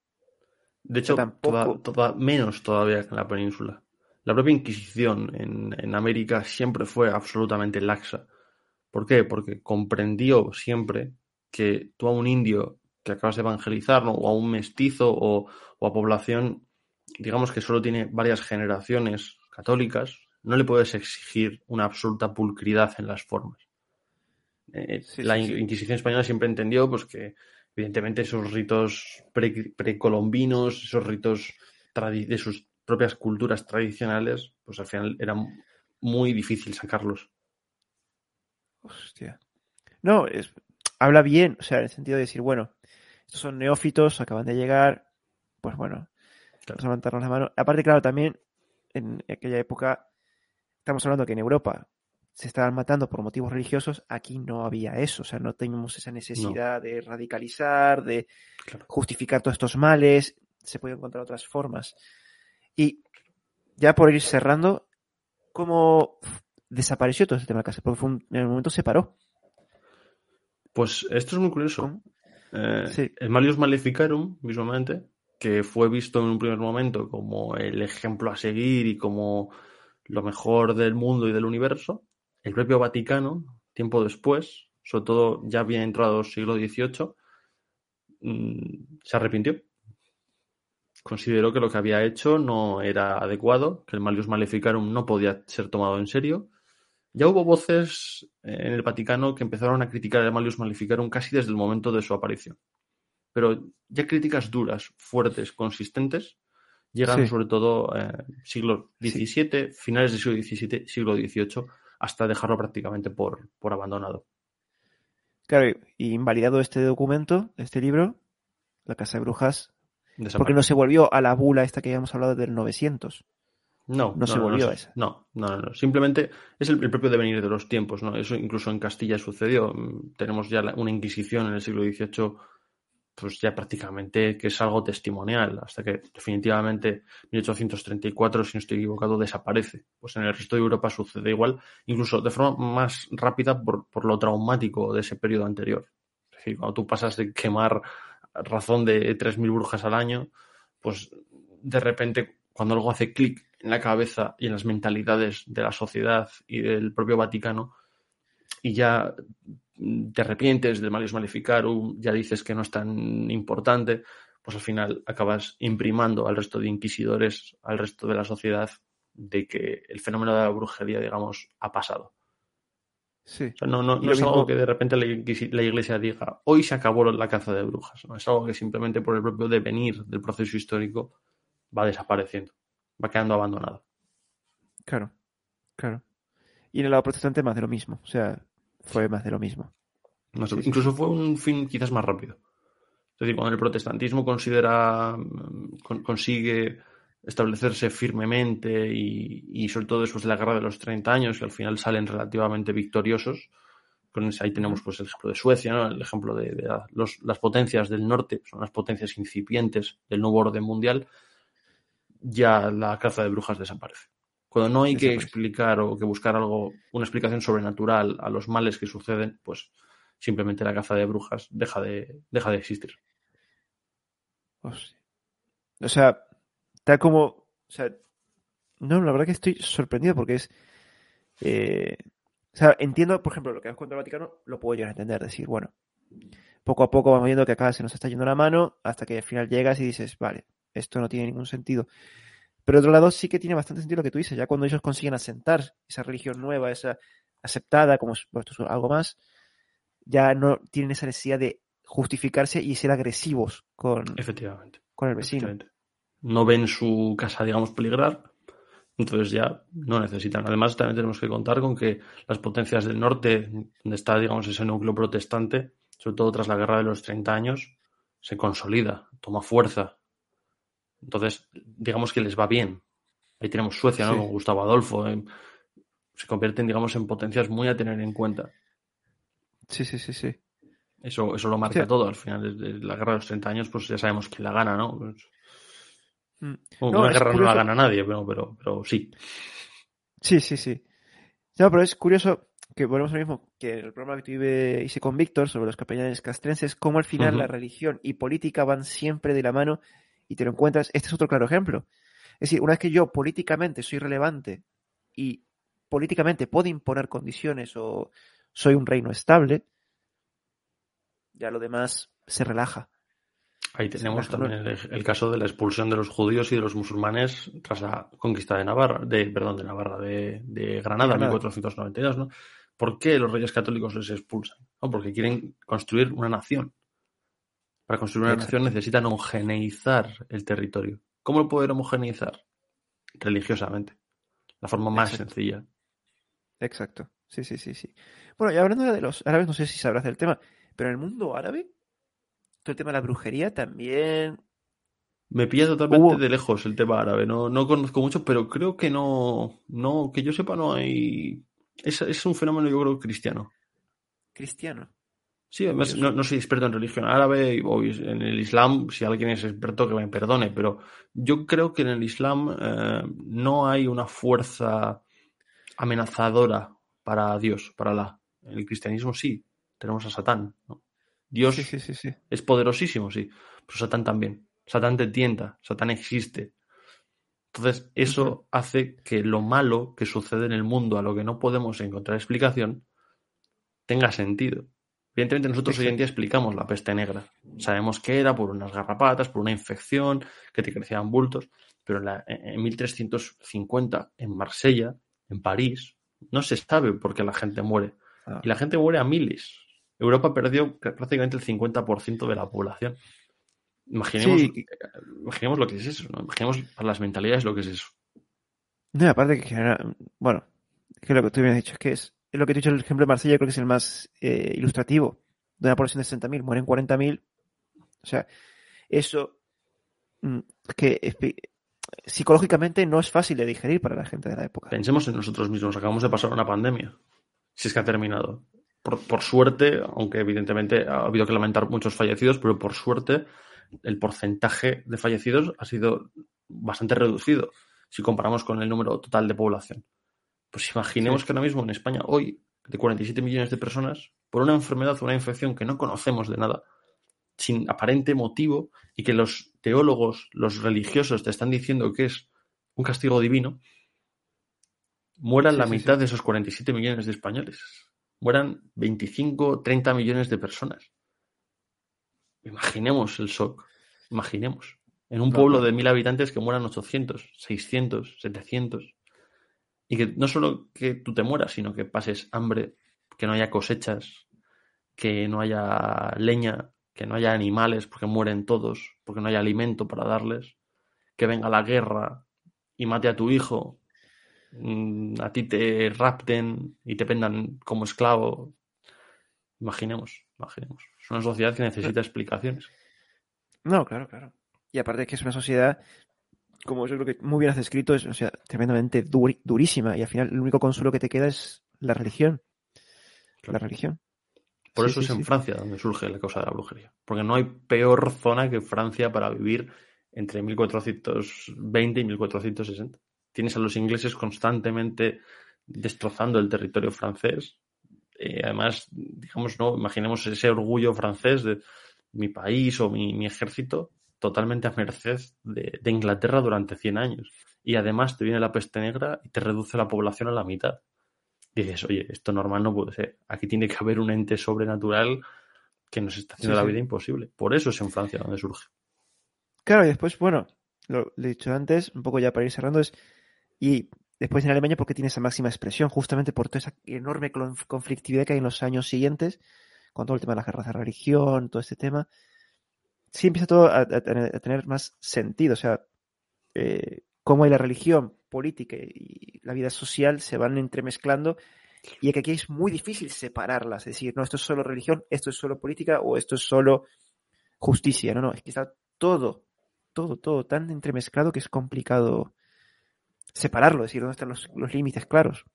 De hecho, tampoco- toda- toda- menos todavía que en la península. La propia Inquisición en, en América siempre fue absolutamente laxa. ¿Por qué? Porque comprendió siempre que tú a un indio que acabas de evangelizar, ¿no? o a un mestizo o, o a población digamos que solo tiene varias generaciones católicas, no le puedes exigir una absoluta pulcridad en las formas. Eh, la Inquisición española siempre entendió pues, que, evidentemente, esos ritos precolombinos, esos ritos de sus propias culturas tradicionales, pues al final era muy difícil sacarlos. Hostia. No, es, habla bien, o sea, en el sentido de decir, bueno, estos son neófitos, acaban de llegar, pues bueno, vamos a levantarnos la mano. Aparte, claro, también en aquella época, estamos hablando que en Europa se estaban matando por motivos religiosos, aquí no había eso, o sea, no teníamos esa necesidad de radicalizar, de justificar todos estos males, se pueden encontrar otras formas. Y ya por ir cerrando, ¿cómo desapareció todo este tema de casa? Porque en el momento se paró. Pues esto es muy curioso. Eh, el Malius Maleficarum, mismamente, que fue visto en un primer momento como el ejemplo a seguir y como lo mejor del mundo y del universo, el propio Vaticano, tiempo después, sobre todo ya bien entrado el siglo XVIII, mm, se arrepintió. Consideró que lo que había hecho no era adecuado, que el Malius Maleficarum no podía ser tomado en serio. Ya hubo voces en el Vaticano que empezaron a criticar el Malius Maleficarum casi desde el momento de su aparición. Pero ya críticas duras, fuertes, consistentes, llegan sobre todo eh, siglo XVII, finales del siglo XVII, siglo XVIII, hasta dejarlo prácticamente por, por abandonado. Claro, y invalidado este documento, este libro, la Casa de Brujas, porque no se volvió a la bula esta que habíamos hablado del 900. No, no, se volvió a esa. No, no, no, Simplemente es el, propio devenir de los tiempos, ¿no? Eso incluso en Castilla sucedió. Tenemos ya una Inquisición en el siglo XVIII pues ya prácticamente que es algo testimonial, hasta que definitivamente 1834, si no estoy equivocado, desaparece. Pues en el resto de Europa sucede igual, incluso de forma más rápida por, por lo traumático de ese periodo anterior. Es decir, cuando tú pasas de quemar razón de 3.000 brujas al año, pues de repente cuando algo hace clic en la cabeza y en las mentalidades de la sociedad y del propio Vaticano, y ya te arrepientes del Malius Maleficarum, ya dices que no es tan importante, pues al final acabas imprimando al resto de inquisidores, al resto de la sociedad, de que el fenómeno de la brujería, digamos, ha pasado. Sí. no, no, es algo que de repente la, iglesia diga, hoy se acabó la caza de brujas. ¿no? Es algo que simplemente por el propio devenir del proceso histórico va desapareciendo, va quedando abandonado. Claro, claro. Y en el lado protestante más de lo mismo. O sea, fue más de lo mismo. incluso fue un fin quizás más rápido. Es decir, cuando el protestantismo considera, mm, consigue establecerse firmemente y, sobre todo después de la guerra de los 30 años, que al final salen relativamente victoriosos. Con ahí tenemos pues, el ejemplo de Suecia, el ejemplo de, las potencias del norte, son las potencias incipientes del nuevo orden mundial, ya la caza de brujas desaparece. Cuando no hay que explicar o que buscar algo, una explicación sobrenatural a los males que suceden, pues simplemente la caza de brujas deja de, deja de existir. O sea, tal como. O sea, no, la verdad que estoy sorprendido porque es. Eh, o sea, entiendo, por ejemplo, lo que has contado el Vaticano, lo puedo llegar a entender. Decir, bueno, poco a poco vamos viendo que acá se nos está yendo la mano hasta que al final llegas y dices, vale, esto no tiene ningún sentido. Pero de otro lado sí que tiene bastante sentido lo que tú dices, ya cuando ellos consiguen asentar esa religión nueva, esa aceptada como algo más, ya no tienen esa necesidad de justificarse y ser agresivos con, Efectivamente. con el vecino. No ven su casa, digamos, peligrar, entonces ya no necesitan. Además, también tenemos que contar con que las potencias del norte, donde está, digamos, ese núcleo protestante, sobre todo tras la guerra de los 30 años, se consolida, toma fuerza. Entonces, digamos que les va bien. Ahí tenemos Suecia, ¿no? Con Gustavo Adolfo. Eh, se convierten, digamos, en potencias muy a tener en cuenta. Sí, sí, sí, sí. Eso, eso lo marca todo. Al final de la guerra de los 30 años, pues ya sabemos quién la gana, ¿no? Pues, mm. una guerra no la gana nadie, pero, pero, pero sí. Sí, sí, sí. No, pero es curioso que volvemos lo mismo que el programa que tuve, hice con Víctor sobre los capellanes castrenses, cómo al final la religión y política van siempre de la mano y te lo encuentras. Este es otro claro ejemplo. Es decir, una vez que yo políticamente soy relevante y políticamente puedo imponer condiciones o soy un reino estable, ya lo demás se relaja. Ahí tenemos también el, caso de la expulsión de los judíos y de los musulmanes tras la conquista de Navarra, de, perdón, de Navarra, de, Granada, en 1492, ¿no? ¿Por qué los reyes católicos les expulsan? Porque quieren construir una nación. Para construir una nación necesitan homogeneizar el territorio. ¿Cómo lo pueden homogeneizar? Religiosamente. La forma más sencilla. Exacto. Sí, sí, sí, sí. Bueno, y hablando de los árabes, no sé si sabrás del tema, pero en el mundo árabe el tema de la brujería también. Me pilla totalmente de lejos el tema árabe. No, no conozco mucho, pero creo que no. No, que yo sepa, no hay. Es, es un fenómeno, yo creo, cristiano. ¿Cristiano? Sí, además no, soy experto en religión árabe o en el Islam, si alguien es experto que me perdone, pero yo creo que en el Islam eh, no hay una fuerza amenazadora para Dios, para la. En el cristianismo sí, tenemos a Satán. ¿no? Dios sí, sí, sí, es poderosísimo, sí, pero Satán también. Satán te tienta, Satán existe. Entonces, eso hace que lo malo que sucede en el mundo, a lo que no podemos encontrar explicación, tenga sentido. Evidentemente, nosotros hoy en día explicamos la peste negra. Sabemos que era por unas garrapatas, por una infección, que te crecían bultos, pero en, en 1350, en Marsella, en París, no se sabe por qué la gente muere. Ah. Y la gente muere a miles. Europa perdió prácticamente el 50% de la población. Imaginemos, imaginemos lo que es eso, ¿no? Imaginemos para las mentalidades lo que es eso. No, aparte que genera, bueno, que lo que tú me has dicho es que es, lo que he dicho el ejemplo de Marsella creo que es el más eh, ilustrativo. De una población de 60.000, mueren 40.000. O sea, eso mm, que psicológicamente no es fácil de digerir para la gente de la época. Pensemos en nosotros mismos, acabamos de pasar una pandemia, si es que ha terminado por, suerte, aunque evidentemente ha habido que lamentar muchos fallecidos, pero por suerte el porcentaje de fallecidos ha sido bastante reducido si comparamos con el número total de población. Pues imaginemos que ahora mismo en España, hoy, de 47 millones de personas, por una enfermedad o una infección que no conocemos de nada, sin aparente motivo, y que los teólogos, los religiosos te están diciendo que es un castigo divino, mueran la mitad de esos 47 millones de españoles mueran 25, 30 millones de personas. Imaginemos el shock. Imaginemos. En un pueblo de mil habitantes que mueran 800, 600, 700. Y que no solo que tú te mueras, sino que pases hambre, que no haya cosechas, que no haya leña, que no haya animales porque mueren todos, porque no haya alimento para darles, que venga la guerra y mate a tu hijo Mm, a ti te rapten y te pendan como esclavo. Imaginemos, imaginemos. Es una sociedad que necesita explicaciones. No, claro, claro. Y aparte que es una sociedad, como yo creo que muy bien has escrito, es o sea, tremendamente durísima y al final el único consuelo que te queda es la religión. La religión. Por eso es en Francia donde surge la causa de la brujería. Porque no hay peor zona que Francia para vivir entre 1420 y 1460 tienes a los ingleses constantemente destrozando el territorio francés. Eh, además, digamos, no, imaginemos ese orgullo francés de mi país o mi, ejército totalmente a merced de, Inglaterra durante 100 años. Y además te viene la peste negra y te reduce la población a la mitad. dices, oye, esto normal no puede ser. Aquí tiene que haber un ente sobrenatural que nos está haciendo la vida imposible. Por eso es en Francia donde surge. Claro, y después, bueno, lo, he dicho antes, un poco ya para ir cerrando, es y después en Alemania porque tiene esa máxima expresión, justamente por toda esa enorme conflictividad que hay en los años siguientes, con todo el tema de las guerras de religión, todo este tema. Sí empieza todo a, tener más sentido, o sea, eh, cómo hay la religión, política y la vida social se van entremezclando y que aquí es muy difícil separarlas, es decir, no, esto es solo religión, esto es solo política o esto es solo justicia, no, no, es que está todo, todo, todo tan entremezclado que es complicado separarlo, decir dónde están los, límites claros.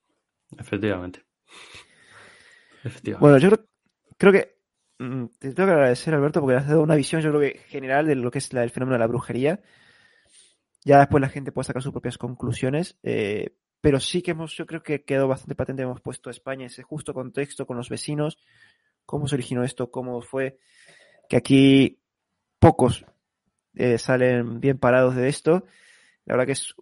Efectivamente. Bueno, yo creo, que te tengo que agradecer, Alberto, porque has dado una visión, yo creo que general de lo que es el fenómeno de la brujería. Ya después la gente puede sacar sus propias conclusiones, eh, pero sí que hemos, yo creo que quedó bastante patente, hemos puesto a España ese justo contexto con los vecinos, cómo se originó esto, cómo fue, que aquí pocos eh, salen bien parados de esto. La verdad que es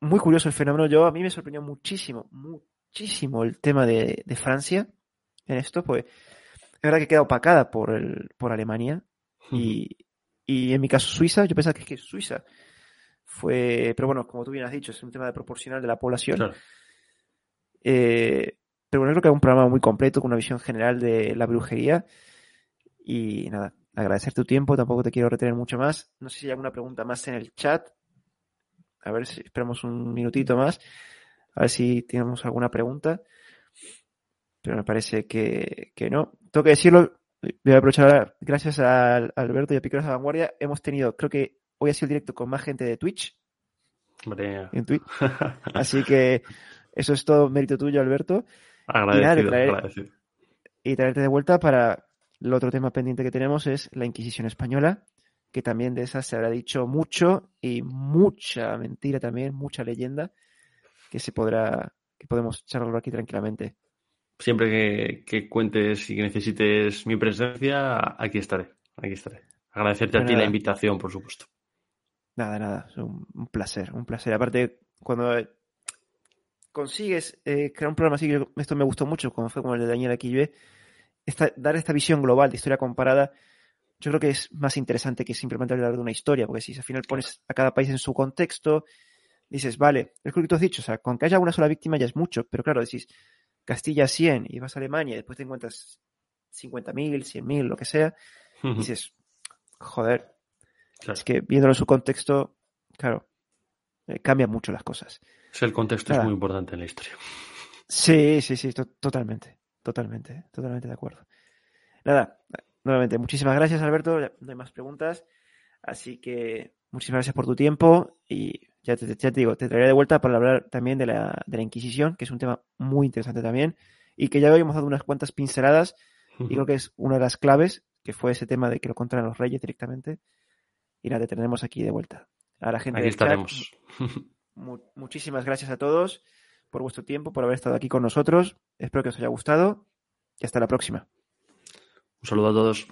muy curioso el fenómeno. Yo, a mí me sorprendió muchísimo, muchísimo el tema de, Francia en esto, pues es verdad que queda opacada por, el, por Alemania y, y en mi caso Suiza, yo pensaba que es que Suiza fue, pero bueno, como tú bien has dicho, es un tema de proporcional de la población. Claro. Eh, pero bueno, creo que es un programa muy completo con una visión general de la brujería. Y nada, agradecer tu tiempo, tampoco te quiero retener mucho más. No sé si hay alguna pregunta más en el chat. A ver si esperamos un minutito más. A ver si tenemos alguna pregunta. Pero me parece que, que no. Tengo que decirlo, voy a aprovechar ahora, gracias a Alberto y a Piqueros de Vanguardia, hemos tenido, creo que hoy ha sido el directo con más gente de Twitch. En Twitch. Así que eso es todo mérito tuyo, Alberto. Agradecido, y, nada, traer, agradecido. y traerte de vuelta para el otro tema pendiente que tenemos es la Inquisición española, que también de esa se habrá dicho mucho y mucha mentira también, mucha leyenda, que se podrá, que podemos charlarlo aquí tranquilamente. Siempre que, que cuentes y que necesites mi presencia, aquí estaré, aquí estaré. Agradecerte Pues a ti nada. la invitación, por supuesto. Nada, nada, es un, un placer, un placer. Aparte, cuando consigues eh, crear un programa así, que esto me gustó mucho, cuando fue como el de Daniel Aquilve, esta, dar esta visión global de historia comparada, yo creo que es más interesante que simplemente hablar de una historia, porque si al final pones a cada país en su contexto, dices, vale, es lo que tú has dicho, o sea, con que haya una sola víctima ya es mucho, pero claro, decís, Castilla 100 y vas a Alemania y después te encuentras 50.000, 100.000, lo que sea, y dices, joder, Claro. es que viéndolo en su contexto, claro, eh, cambian mucho las cosas. Sí, el contexto Nada. es muy importante en la historia. Sí, sí, sí, to- totalmente, totalmente, totalmente de acuerdo. Nada, nuevamente, muchísimas gracias Alberto, no hay más preguntas, así que muchísimas gracias por tu tiempo y ya te, ya te digo, te traeré de vuelta para hablar también de la, de la Inquisición, que es un tema muy interesante también y que ya hoy hemos dado unas cuantas pinceladas y creo que es una de las claves, que fue ese tema de que lo controlan los reyes directamente y nada, te tendremos aquí de vuelta. A la gente Aquí del chat, estaremos. Mu- muchísimas gracias a todos por vuestro tiempo, por haber estado aquí con nosotros. Espero que os haya gustado y hasta la próxima. Un saludo a todos.